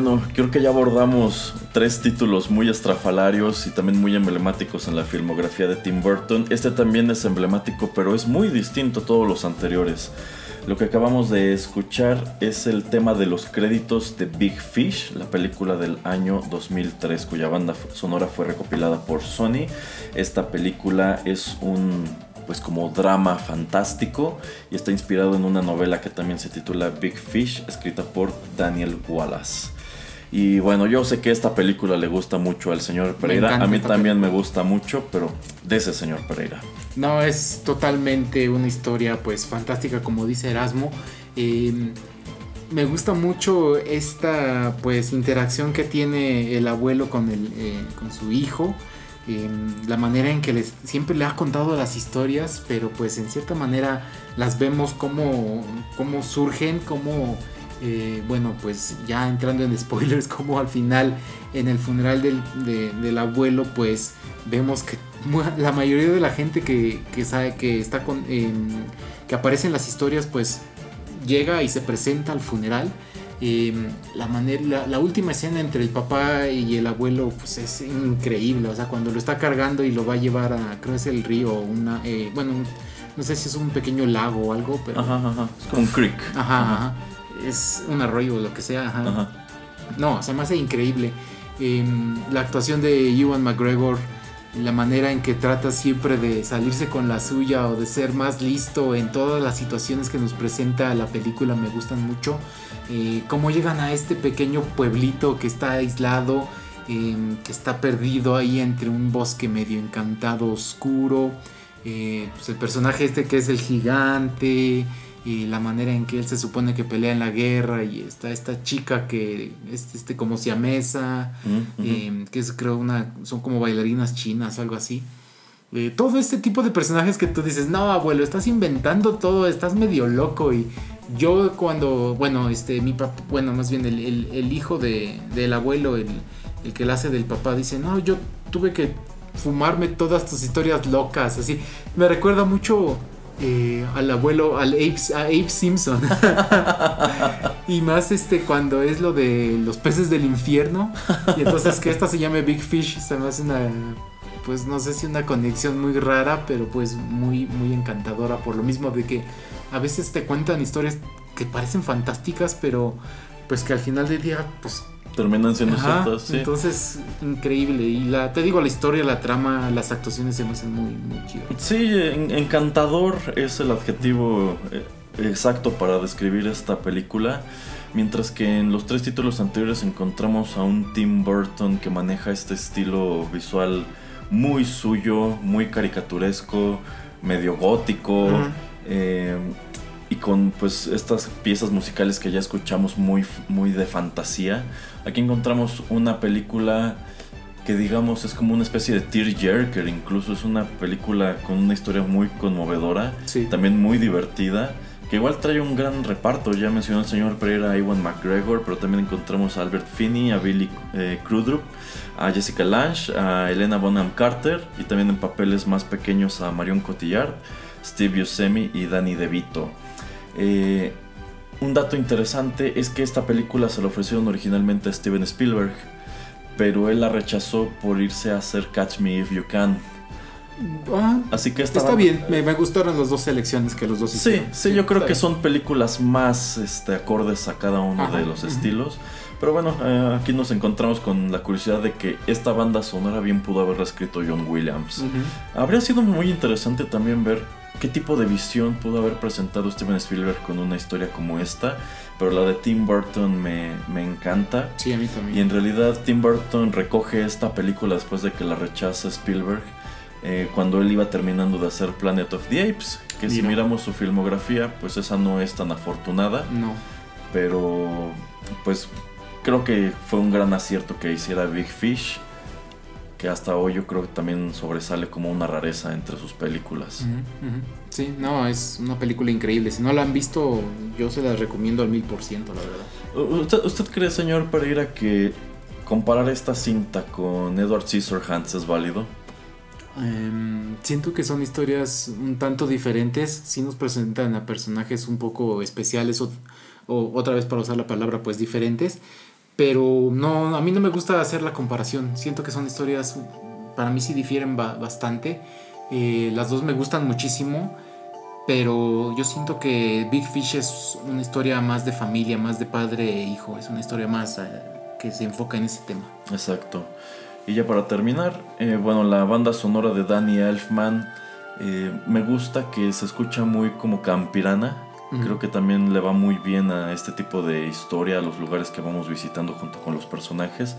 Bueno, creo que ya abordamos tres títulos muy estrafalarios y también muy emblemáticos en la filmografía de Tim Burton. Este también es emblemático, pero es muy distinto a todos los anteriores. Lo que acabamos de escuchar es el tema de los créditos de Big Fish, la película del año 2003 cuya banda sonora fue recopilada por Sony. Esta película es un pues como drama fantástico y está inspirado en una novela que también se titula Big Fish, escrita por Daniel Wallace. Y bueno, yo sé que esta película le gusta mucho al señor Pereira. A mí también me gusta mucho, pero de ese señor Pereira. No, es totalmente una historia pues fantástica, como dice Erasmo. Em, me gusta mucho esta pues interacción que tiene el abuelo con, el, eh, con su hijo. Em, la manera en que les, siempre le ha contado las historias, pero pues en cierta manera las vemos como, como surgen, como eh, bueno, pues ya entrando en spoilers, como al final en el funeral del, abuelo, pues vemos que la mayoría de la gente que, sabe que está con que aparece en las historias, pues llega y se presenta al funeral. Em, la, manera, la, última escena entre el papá y el abuelo pues es increíble, o sea, cuando lo está cargando y lo va a llevar a, creo es el río, una, eh, bueno, no sé si es un pequeño lago o algo, pero... Es como un creek. ajá. ajá es un arroyo o lo que sea. Ajá. No, se me hace increíble. Em, la actuación de Ewan McGregor, la manera en que trata siempre de salirse con la suya o de ser más listo en todas las situaciones que nos presenta la película me gustan mucho. Eh, cómo llegan a este pequeño pueblito que está aislado, em, que está perdido ahí entre un bosque medio encantado, oscuro. Eh, pues el personaje este que es el gigante y la manera en que él se supone que pelea en la guerra y está esta chica que es este como siamesa eh, que es creo una son como bailarinas chinas o algo así. Eh, todo este tipo de personajes que tú dices no abuelo estás inventando todo estás medio loco y yo cuando bueno este mi papá bueno más bien el, hijo de, del abuelo el, el que le hace del papá dice no yo tuve que fumarme todas tus historias locas así. Me recuerda mucho eh, al abuelo, al Abe, a Abe Simpson. y más este cuando es lo de los peces del infierno. Y entonces que esta se llame Big Fish, se me hace una, pues no sé si una conexión muy rara, pero pues muy, muy encantadora. Por lo mismo de que a veces te cuentan historias que parecen fantásticas, pero pues que al final del día, pues terminan siendo ciertas. Entonces, increíble. Y la, te digo, la historia, la trama, las actuaciones se me hacen muy, muy chido. Sí, encantador es el adjetivo eh, exacto para describir esta película. Mientras que en los tres títulos anteriores encontramos a un Tim Burton que maneja este estilo visual muy suyo, muy caricaturesco, medio gótico y con pues estas piezas musicales que ya escuchamos muy, muy de fantasía. Aquí encontramos una película que digamos es como una especie de tearjerker, incluso es una película con una historia muy conmovedora, también muy divertida, que igual trae un gran reparto, ya mencionó el señor Pereira a Ewan McGregor, pero también encontramos a Albert Finney, a Billy eh, Crudup, a Jessica Lange, a Elena Bonham Carter y también en papeles más pequeños a Marion Cotillard, Steve Buscemi y Danny DeVito. Eh, un dato interesante es que esta película se la ofrecieron originalmente a Steven Spielberg, pero él la rechazó por irse a hacer Catch Me If You Can. Ah, Así que está bien, me, gustaron las dos selecciones que los dos hicieron. Sí, sí, yo creo que son películas más este, acordes a cada uno de los estilos. Pero bueno, eh, aquí nos encontramos con la curiosidad de que esta banda sonora bien pudo haberla escrito John Williams. Habría sido muy interesante también ver qué tipo de visión pudo haber presentado Steven Spielberg con una historia como esta, pero la de Tim Burton me, encanta. Sí, a mí también. Y en realidad Tim Burton recoge esta película después de que la rechaza Spielberg. Eh, cuando él iba terminando de hacer Planet of the Apes, que si miramos su filmografía, pues esa no es tan afortunada. No. Pero, pues creo que fue un gran acierto que hiciera Big Fish que hasta hoy yo creo que también sobresale como una rareza entre sus películas. Sí, no, es una película increíble. Si no la han visto, yo se la recomiendo al mil por ciento, la verdad. ¿Usted, ¿Usted, cree, señor Pereira, que comparar esta cinta con Edward Scissorhands es válido? Em, siento que son historias un tanto diferentes. Sí nos presentan a personajes un poco especiales o, o otra vez para usar la palabra, pues diferentes pero no, a mí no me gusta hacer la comparación. Siento que son historias, para mí sí difieren bastante. Eh, las dos me gustan muchísimo. pero yo siento que Big Fish es una historia más de familia, más de padre e hijo, es una historia más eh, que se enfoca en ese tema. Exacto. Y ya para terminar, eh, bueno, la banda sonora de Danny Elfman eh, me gusta que se escucha muy como campirana. Creo que también le va muy bien a este tipo de historia, a los lugares que vamos visitando junto con los personajes.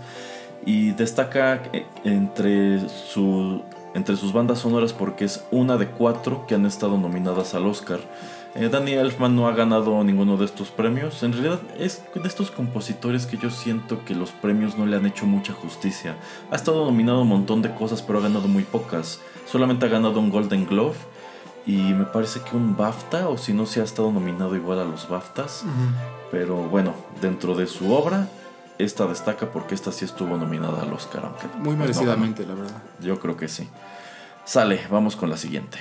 Y destaca entre su entre sus bandas sonoras porque es una de cuatro que han estado nominadas al Oscar. Eh, Danny Elfman no ha ganado ninguno de estos premios. En realidad es de estos compositores que yo siento que los premios no le han hecho mucha justicia. Ha estado nominado un montón de cosas pero ha ganado muy pocas. Solamente ha ganado un Golden Glove y me parece que un BAFTA o si no se ha estado nominado igual a los BAFTAs. Pero bueno, dentro de su obra esta destaca porque esta sí estuvo nominada al Oscar. Muy pues merecidamente, la verdad. Yo creo que sí. Sale, vamos con la siguiente.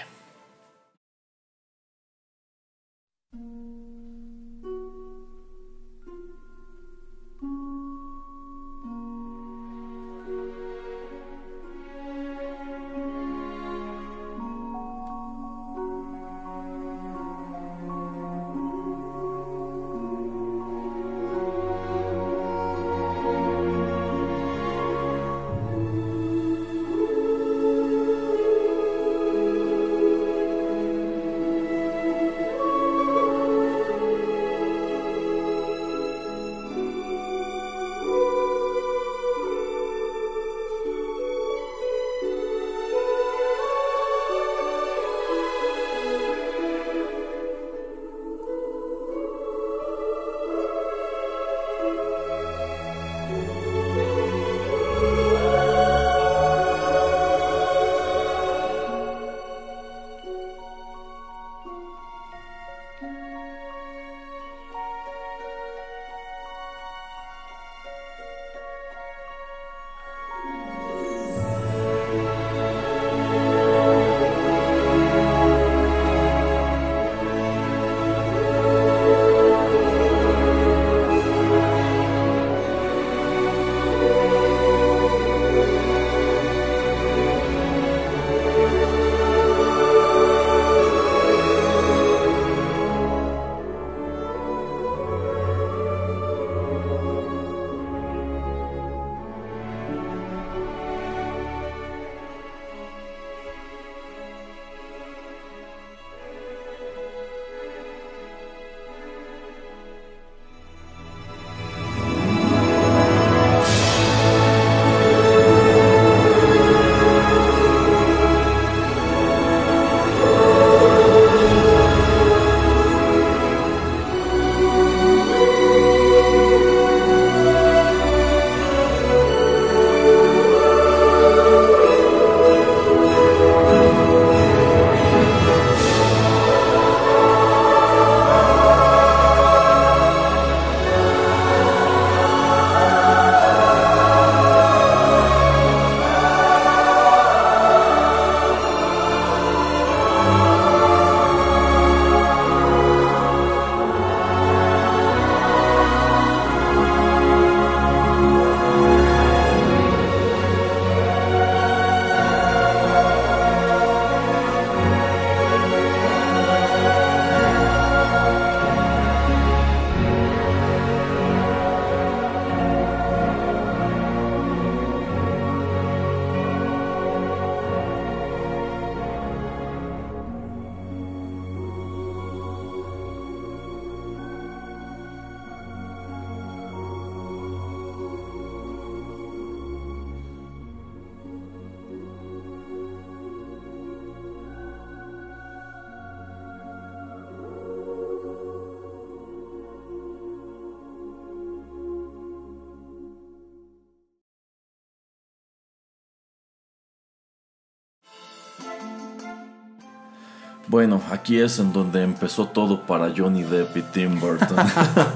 Bueno, aquí es en donde empezó todo para Johnny Depp y Tim Burton.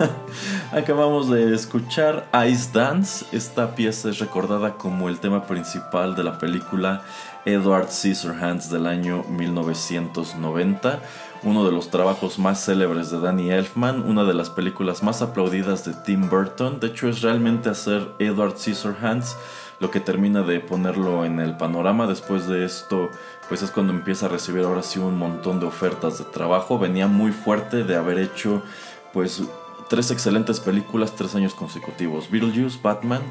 Acabamos de escuchar Ice Dance. Esta pieza es recordada como el tema principal de la película Edward Scissorhands del año 1990, uno de los trabajos más célebres de Danny Elfman, una de las películas más aplaudidas de Tim Burton. De hecho, es realmente hacer Edward Scissorhands lo que termina de ponerlo en el panorama. Después de esto, pues es cuando empieza a recibir ahora sí un montón de ofertas de trabajo. Venía muy fuerte de haber hecho pues tres excelentes películas tres años consecutivos. Beetlejuice, Batman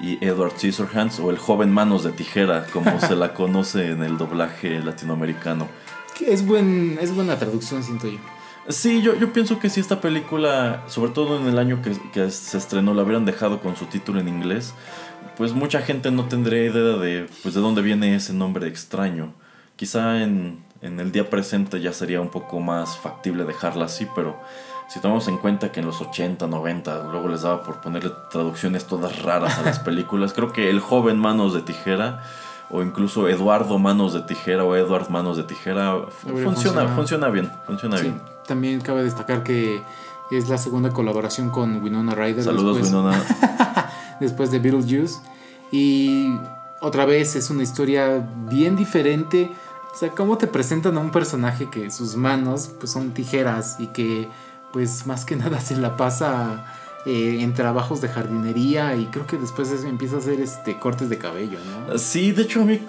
y Edward Scissorhands o el joven manos de tijera como se la conoce en el doblaje latinoamericano. Es, buen, es buena traducción, siento yo. Sí, yo, yo pienso que si esta película, sobre todo en el año que, que, se estrenó, la hubieran dejado con su título en inglés, pues mucha gente no tendría idea de, pues, de dónde viene ese nombre extraño. Quizá en, en el día presente ya sería un poco más factible dejarla así, pero si tomamos en cuenta que en los 80, 90, luego les daba por ponerle traducciones todas raras a las películas, creo que El joven Manos de Tijera o incluso Eduardo Manos de Tijera o Edward Manos de Tijera funciona, funciona bien, funciona bien. También cabe destacar que es la segunda colaboración con Winona Ryder. Saludos después, Winona. después de Beetlejuice. Y otra vez es una historia bien diferente. O sea, cómo te presentan a un personaje que sus manos pues son tijeras y que pues más que nada se la pasa eh, en trabajos de jardinería y creo que después empieza a hacer este cortes de cabello, ¿no? Sí, de hecho a mí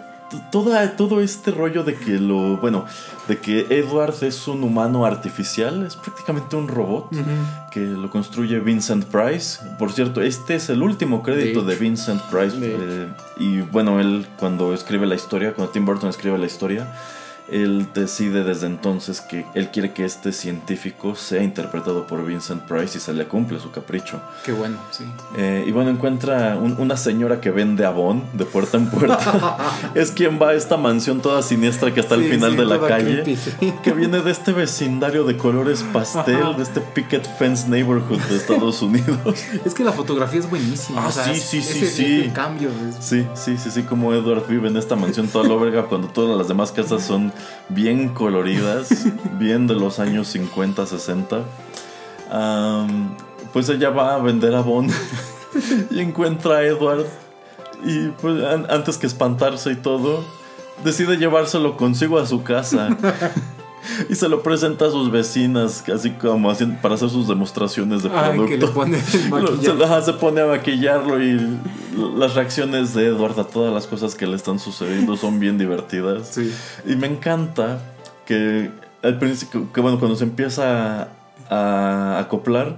toda, todo este rollo de que lo, bueno, de que Edward es un humano artificial, es prácticamente un robot que lo construye Vincent Price. Por cierto, este es el último crédito de, Vincent Price. Eh, y bueno, él cuando escribe la historia, cuando Tim Burton escribe la historia, él decide desde entonces que él quiere que este científico sea interpretado por Vincent Price y se le cumple su capricho. Qué bueno, sí. Eh, y bueno, encuentra una señora que vende abón de puerta en puerta. es quien va a esta mansión toda siniestra que está al final de la calle. que viene de este vecindario de colores pastel, de este picket fence neighborhood de Estados Unidos. es que la fotografía es buenísima. Ah, sí, sí, sí, sí. cambio. Sí, sí, sí, sí, como Edward vive en esta mansión toda lóbrega cuando todas las demás casas son bien coloridas, bien de los años 50, 60. pues ella va a vender a Bond y encuentra a Edward. Y pues antes que espantarse y todo, decide llevárselo consigo a su casa. y se lo presenta a sus vecinas, así como para hacer sus demostraciones de producto. se, pone a maquillarlo y las reacciones de Edward a todas las cosas que le están sucediendo son bien divertidas. Y me encanta que al principio, que bueno, cuando se empieza a acoplar,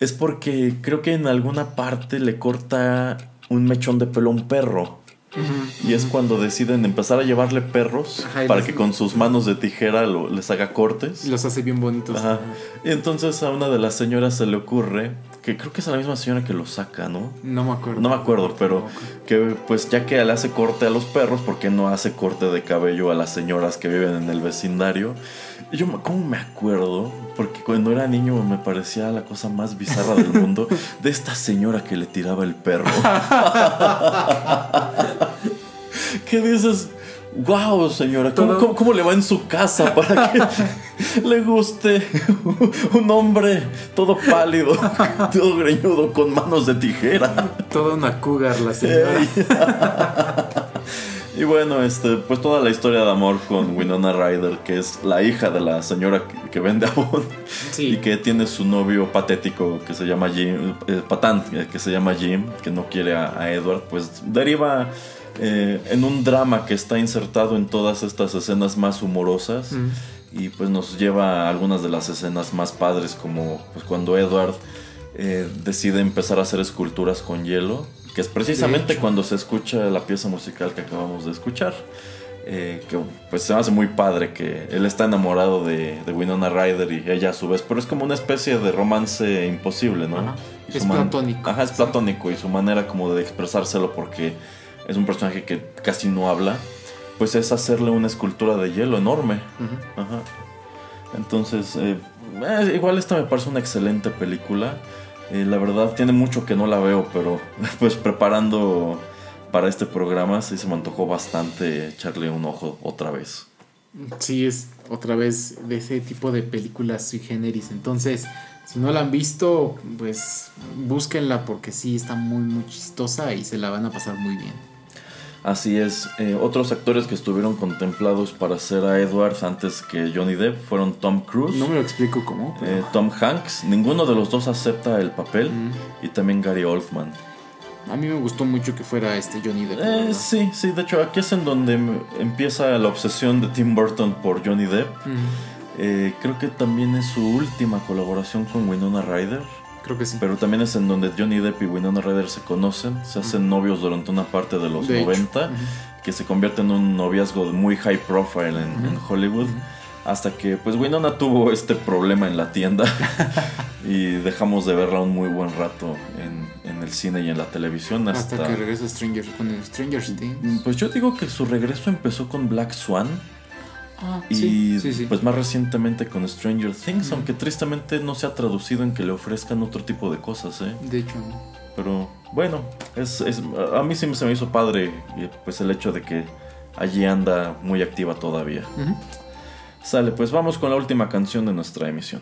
es porque creo que en alguna parte le corta un mechón de pelo a un perro y es cuando deciden empezar a llevarle perros para que con sus manos de tijera les haga cortes. Los hace bien bonitos. Y entonces a una de las señoras se le ocurre, que creo que es la misma señora que lo saca, ¿no? No me acuerdo. No me acuerdo, pero que pues ya que le hace corte a los perros, ¿por qué no hace corte de cabello a las señoras que viven en el vecindario? Yo, ¿cómo me acuerdo? Porque cuando era niño me parecía la cosa más bizarra del mundo de esta señora que le tiraba el perro. ¿Qué dices? Wow, señora, ¿cómo, le va en su casa para que le guste un hombre todo pálido, todo greñudo, con manos de tijera? Toda una cougar la señora. Y bueno, este, pues toda la historia de amor con Winona Ryder, que es la hija de la señora que, vende abón y que tiene su novio patético que se llama Jim, eh, patán, eh, que se llama Jim, que no quiere a, Edward, pues deriva eh, en un drama que está insertado en todas estas escenas más humorosas y pues nos lleva a algunas de las escenas más padres, como pues cuando Edward decide empezar a hacer esculturas con hielo que es precisamente cuando se escucha la pieza musical que acabamos de escuchar. Eh, que pues se me hace muy padre que él está enamorado de, Winona Ryder y ella a su vez, pero es como una especie de romance imposible, ¿no? Es platónico. Ajá, es platónico y su manera como de expresárselo porque es un personaje que casi no habla, pues es hacerle una escultura de hielo enorme. Ajá. Entonces, eh, eh, igual esta me parece una excelente película. Eh, la verdad tiene mucho que no la veo, pero pues preparando para este programa sí se me antojó bastante echarle un ojo otra vez. Sí, es otra vez de ese tipo de películas sui generis. Entonces, si no la han visto, pues búsquenla porque sí está muy, muy chistosa y se la van a pasar muy bien. Así es. Eh, otros actores que estuvieron contemplados para ser a Edwards antes que Johnny Depp fueron Tom Cruise. No me lo explico cómo. Eh, Tom Hanks. Ninguno de los dos acepta el papel. Y también Gary Oldman. A mí me gustó mucho que fuera este Johnny Depp. Eh, sí, sí, de hecho aquí es en donde empieza la obsesión de Tim Burton por Johnny Depp. Eh, creo que también es su última colaboración con Winona Ryder. Creo que sí. Pero también es en donde Johnny Depp y Winona Ryder se conocen, se hacen novios durante una parte de los 90, que se convierte en un noviazgo muy high profile en, Hollywood. Hasta que pues Winona tuvo este problema en la tienda y dejamos de verla un muy buen rato en, el cine y en la televisión. Hasta, que regresa Stranger, con Stranger Things. Pues yo digo que su regreso empezó con Black Swan. Ah, y pues más recientemente con Stranger Things, aunque tristemente no se ha traducido en que le ofrezcan otro tipo de cosas, ¿eh? De hecho, Pero bueno, es, a mí sí se me hizo padre pues el hecho de que allí anda muy activa todavía. Sale, pues vamos con la última canción de nuestra emisión.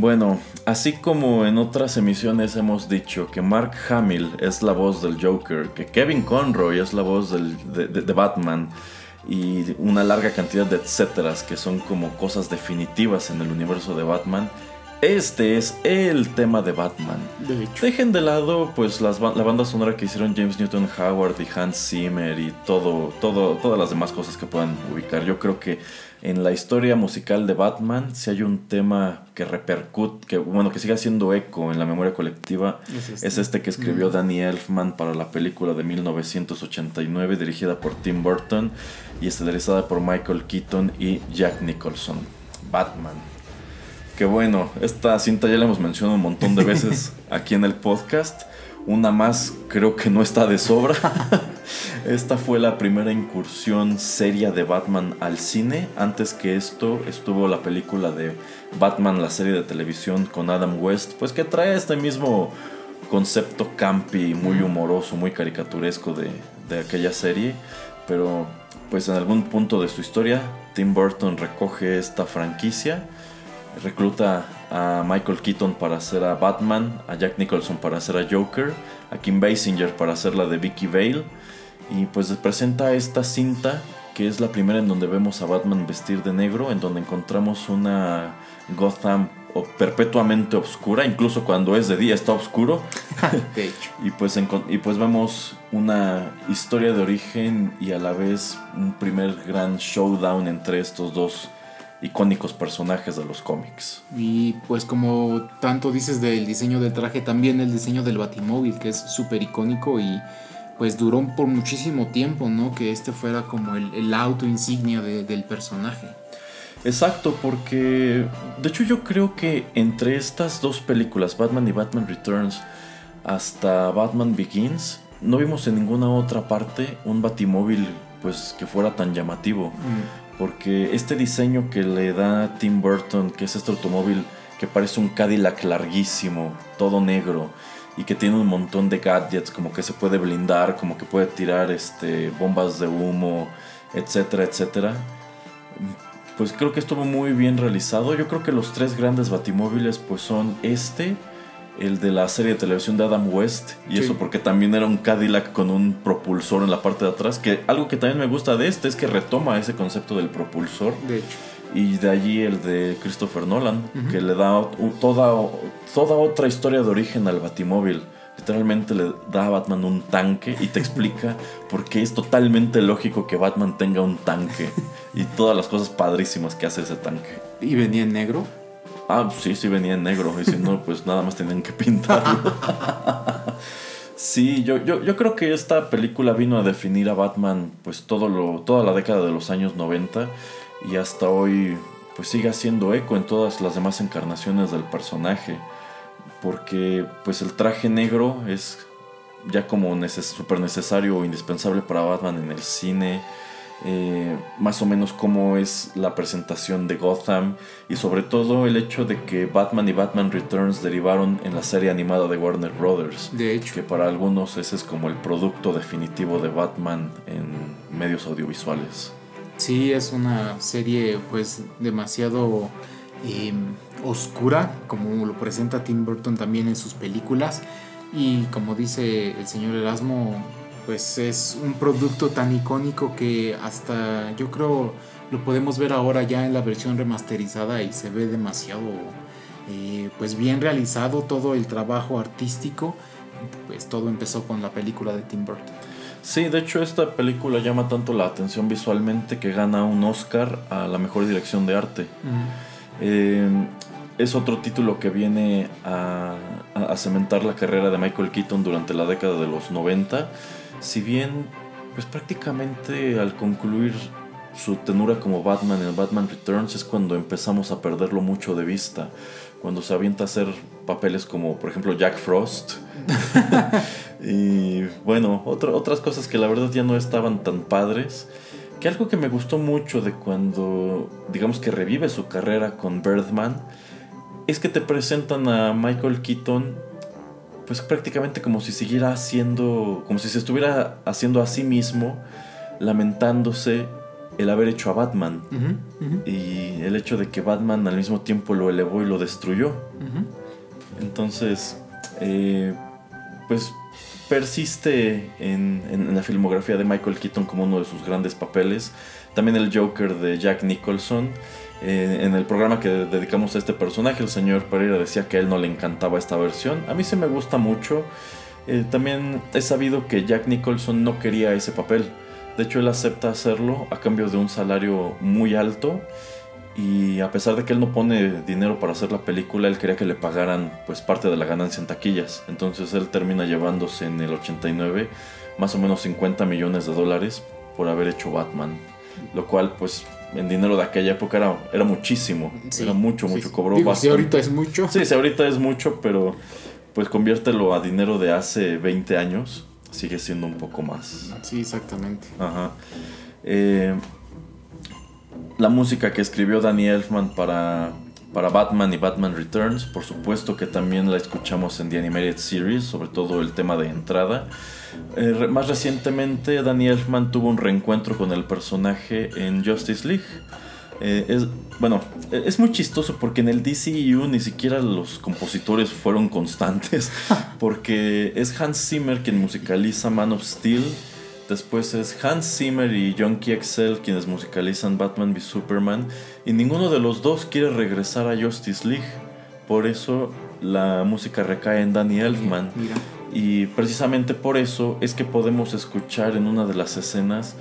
Bueno, así como en otras emisiones hemos dicho que Mark Hamill es la voz del Joker, que Kevin Conroy es la voz de, Batman y una larga cantidad de etcéteras que son como cosas definitivas en el universo de Batman, este es el tema de Batman. Dejen de lado pues las, la banda sonora que hicieron James Newton Howard y Hans Zimmer y todo, todo, todas las demás cosas que puedan ubicar. Yo creo que en la historia musical de Batman, si hay un tema que repercute, que bueno, que sigue haciendo eco en la memoria colectiva, es este, este que escribió mm. Danny Elfman para la película de 1989, dirigida por Tim Burton y estelarizada por Michael Keaton y Jack Nicholson. Batman. Que bueno, esta cinta ya la hemos mencionado un montón de veces aquí en el podcast. Una más creo que no está de sobra. Esta fue la primera incursión seria de Batman al cine. Antes que esto estuvo la película de Batman, la serie de televisión con Adam West, pues que trae este mismo concepto campi, muy humoroso, muy caricaturesco de, de aquella serie. Pero pues en algún punto de su historia, Tim Burton recoge esta franquicia, recluta a Michael Keaton para hacer a Batman, a Jack Nicholson para hacer a Joker, a Kim Basinger para hacer la de Vicky Vale. Y pues presenta esta cinta que es la primera en donde vemos a Batman vestir de negro, en donde encontramos una Gotham perpetuamente oscura, incluso cuando es de día está oscuro. y, pues y pues vemos una historia de origen y a la vez un primer gran showdown entre estos dos icónicos personajes de los cómics. Y pues como tanto dices del diseño del traje, también el diseño del Batimóvil, que es súper icónico y pues duró por muchísimo tiempo, ¿no? Que este fuera como el, auto insignia del personaje. Exacto, porque de hecho yo creo que entre estas dos películas, Batman y Batman Returns, hasta Batman Begins, no vimos en ninguna otra parte un batimóvil pues que fuera tan llamativo. Mm. Porque este diseño que le da Tim Burton, que es este automóvil que parece un Cadillac larguísimo, todo negro, y que tiene un montón de gadgets, como que se puede blindar, como que puede tirar este, bombas de humo, etcétera, etcétera. Pues creo que estuvo muy bien realizado. Yo creo que los tres grandes batimóviles pues son este, el de la serie de televisión de Adam West, y eso porque también era un Cadillac con un propulsor en la parte de atrás, que algo que también me gusta de este es que retoma ese concepto del propulsor. De hecho y de allí el de Christopher Nolan, que le da toda, toda otra historia de origen al Batimóvil. Literalmente le da a Batman un tanque y te explica por qué es totalmente lógico que Batman tenga un tanque y todas las cosas padrísimas que hace ese tanque. ¿Y venía en negro? Ah, sí, sí venía en negro. Y si no, pues nada más tenían que pintarlo. sí, yo, yo, yo creo que esta película vino a definir a Batman pues todo lo, toda la década de los años 90 y hasta hoy pues sigue haciendo eco en todas las demás encarnaciones del personaje porque pues el traje negro es ya como súper necesario o indispensable para Batman en el cine eh, más o menos cómo es la presentación de Gotham y sobre todo el hecho de que Batman y Batman Returns derivaron en la serie animada de Warner Brothers. De hecho. Que para algunos ese es como el producto definitivo de Batman en medios audiovisuales. Sí, es una serie pues demasiado em, oscura, como lo presenta Tim Burton también en sus películas. Y como dice el señor Erasmo, pues es un producto tan icónico que hasta yo creo lo podemos ver ahora ya en la versión remasterizada y se ve demasiado eh, pues bien realizado todo el trabajo artístico. Pues todo empezó con la película de Tim Burton. Sí, de hecho esta película llama tanto la atención visualmente que gana un Oscar a la mejor dirección de arte. Eh, es otro título que viene a, cementar la carrera de Michael Keaton durante la década de los 90. Si bien, pues prácticamente al concluir su tenura como Batman en Batman Returns es cuando empezamos a perderlo mucho de vista. Cuando se avienta a hacer papeles como, por ejemplo, Jack Frost. y bueno, otras cosas que la verdad ya no estaban tan padres. Que algo que me gustó mucho de cuando, digamos que revive su carrera con Birdman, es que te presentan a Michael Keaton, pues prácticamente como si siguiera haciendo, como si se estuviera haciendo a sí mismo, lamentándose el haber hecho a Batman. Y el hecho de que Batman al mismo tiempo lo elevó y lo destruyó. Entonces, eh, pues persiste en, la filmografía de Michael Keaton como uno de sus grandes papeles. También el Joker de Jack Nicholson. Eh, en el programa que dedicamos a este personaje, el señor Pereira decía que él no le encantaba esta versión. A mí se me gusta mucho. Eh, también he sabido que Jack Nicholson no quería ese papel. De hecho, él acepta hacerlo a cambio de un salario muy alto y a pesar de que él no pone dinero para hacer la película, él quería que le pagaran pues parte de la ganancia en taquillas. Entonces él termina llevándose en el 89 más o menos 50 millones de dólares por haber hecho Batman. Lo cual pues en dinero de aquella época era, era muchísimo. era mucho, mucho. Cobró Digo, Si ahorita es mucho. Sí, si ahorita es mucho, pero pues conviértelo a dinero de hace 20 años. Sigue siendo un poco más. Sí, exactamente. Ajá. Eh, la música que escribió Danny Elfman para, para Batman y Batman Returns, por supuesto que también la escuchamos en The Animated Series, sobre todo el tema de entrada. Eh, más recientemente, Danny Elfman tuvo un reencuentro con el personaje en Justice League. Eh, es, bueno, e, es muy chistoso porque en el DCU ni siquiera los compositores fueron constantes. Porque es Hans Zimmer quien musicaliza Man of Steel. Después es Hans Zimmer y John Excel quienes musicalizan Batman v Superman. Y ninguno de los dos quiere regresar a Justice League. Por eso la música recae en Danny Elfman. Y precisamente por eso es que podemos escuchar en una de las escenas,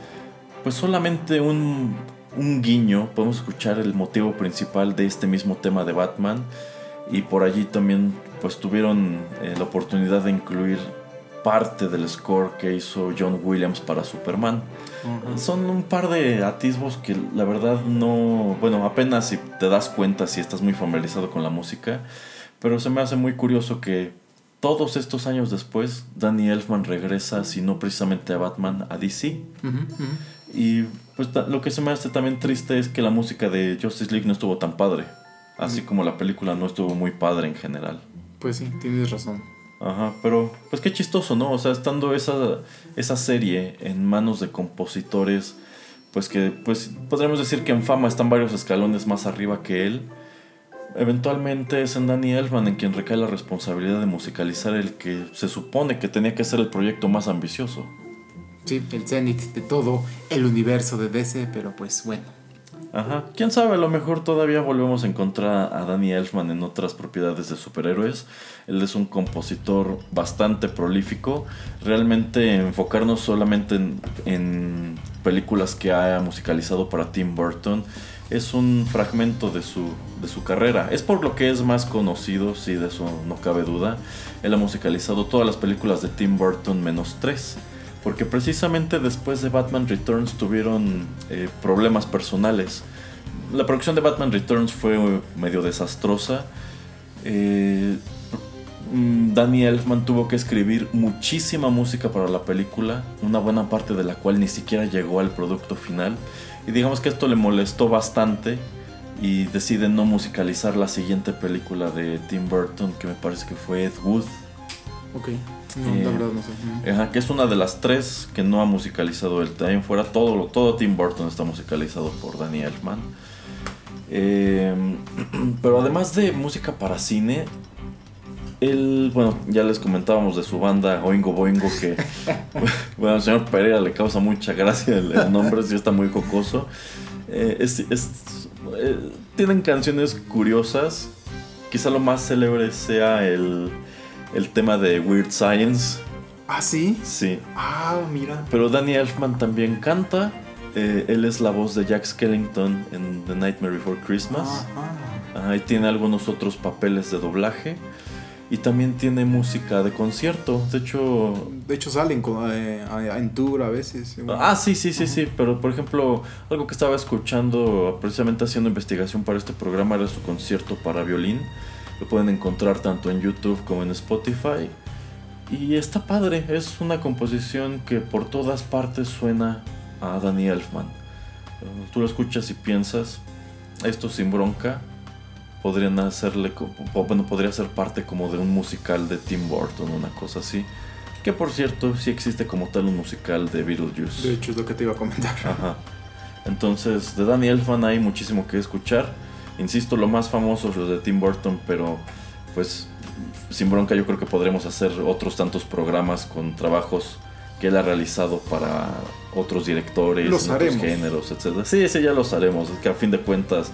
pues solamente un un guiño, podemos escuchar el motivo principal de este mismo tema de Batman y por allí también pues tuvieron eh, la oportunidad de incluir parte del score que hizo John Williams para Superman. Son un par de atisbos que la verdad no, bueno, apenas si te das cuenta si estás muy familiarizado con la música, pero se me hace muy curioso que todos estos años después Danny Elfman regresa, si no precisamente a Batman, a DC. Y pues lo que se me hace también triste es que la música de Justice League no estuvo tan padre. Así mm. como la película no estuvo muy padre en general. Pues sí, tienes razón. Ajá, pero pues qué chistoso, ¿no? O sea, estando esa, esa serie en manos de compositores, pues que pues podríamos decir que en fama están varios escalones más arriba que él. Eventualmente es en Danny Elfman en quien recae la responsabilidad de musicalizar el que se supone que tenía que ser el proyecto más ambicioso. Sí, el zenith de todo el universo de DC, pero pues bueno. Ajá, quién sabe, a lo mejor todavía volvemos a encontrar a Danny Elfman en otras propiedades de superhéroes. Él es un compositor bastante prolífico. Realmente enfocarnos solamente en, en películas que haya musicalizado para Tim Burton es un fragmento de su, de su carrera. Es por lo que es más conocido, sí, de eso no cabe duda. Él ha musicalizado todas las películas de Tim Burton menos tres porque precisamente después de Batman Returns tuvieron eh, problemas personales. La producción de Batman Returns fue medio desastrosa. Eh, mm, Danny Elfman tuvo que escribir muchísima música para la película, una buena parte de la cual ni siquiera llegó al producto final. Y digamos que esto le molestó bastante y decide no musicalizar la siguiente película de Tim Burton, que me parece que fue Ed Wood. Ok. Eh, que es una de las tres que no ha musicalizado él. También fuera todo, todo Tim Burton está musicalizado por Danny Elfman. Eh, pero además de música para cine, él, bueno, ya les comentábamos de su banda Oingo Boingo que, bueno, al señor Pereira le causa mucha gracia el, nombre, sí está muy jocoso. Eh, tienen canciones curiosas. Quizá lo más célebre sea el el tema de Weird Science. ¿Ah, sí? Sí. Ah, mira. Pero Danny Elfman también canta. Eh, él es la voz de Jack Skellington en The Nightmare Before Christmas. Ajá. y tiene algunos otros papeles de doblaje. Y también tiene música de concierto. De hecho. De hecho, salen eh, en tour a veces. Ah, sí, sí, sí, sí. Pero por ejemplo, algo que estaba escuchando precisamente haciendo investigación para este programa era su concierto para violín. Lo pueden encontrar tanto en YouTube como en Spotify. Y está padre, es una composición que por todas partes suena a Danny Elfman. Tú lo escuchas y piensas, esto sin bronca, podrían hacerle, bueno, podría ser parte como de un musical de Tim Burton, una cosa así. Que por cierto, sí existe como tal un musical de Beetlejuice. De hecho, es lo que te iba a comentar. Ajá. Entonces, de Danny Elfman hay muchísimo que escuchar. Insisto, lo más famoso es los de Tim Burton, pero pues sin bronca yo creo que podremos hacer otros tantos programas con trabajos que él ha realizado para otros directores, otros géneros, etc. Sí, ese ya los haremos. Es que a fin de cuentas,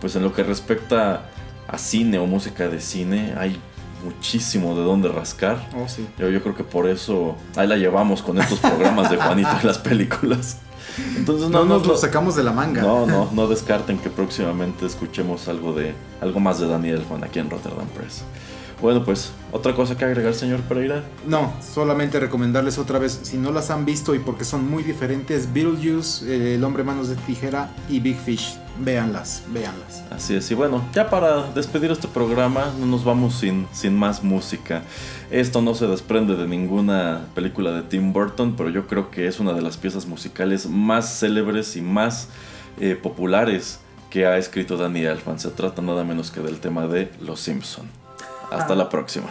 pues en lo que respecta a cine o música de cine, hay muchísimo de dónde rascar. Oh, sí. yo, yo creo que por eso ahí la llevamos con estos programas de Juanito en las películas. Entonces no, nos lo sacamos de la manga. No, no, no descarten que próximamente escuchemos algo de algo más de Daniel Juan aquí en Rotterdam Press. Bueno, pues, ¿otra cosa que agregar, señor Pereira? No, solamente recomendarles otra vez, si no las han visto y porque son muy diferentes, Beetlejuice, eh, El hombre manos de tijera y Big Fish. Véanlas, véanlas. Así es, y bueno, ya para despedir este programa, no nos vamos sin, sin más música. Esto no se desprende de ninguna película de Tim Burton, pero yo creo que es una de las piezas musicales más célebres y más eh, populares que ha escrito Danny Elfman. Se trata nada menos que del tema de Los Simpson. Hasta la próxima.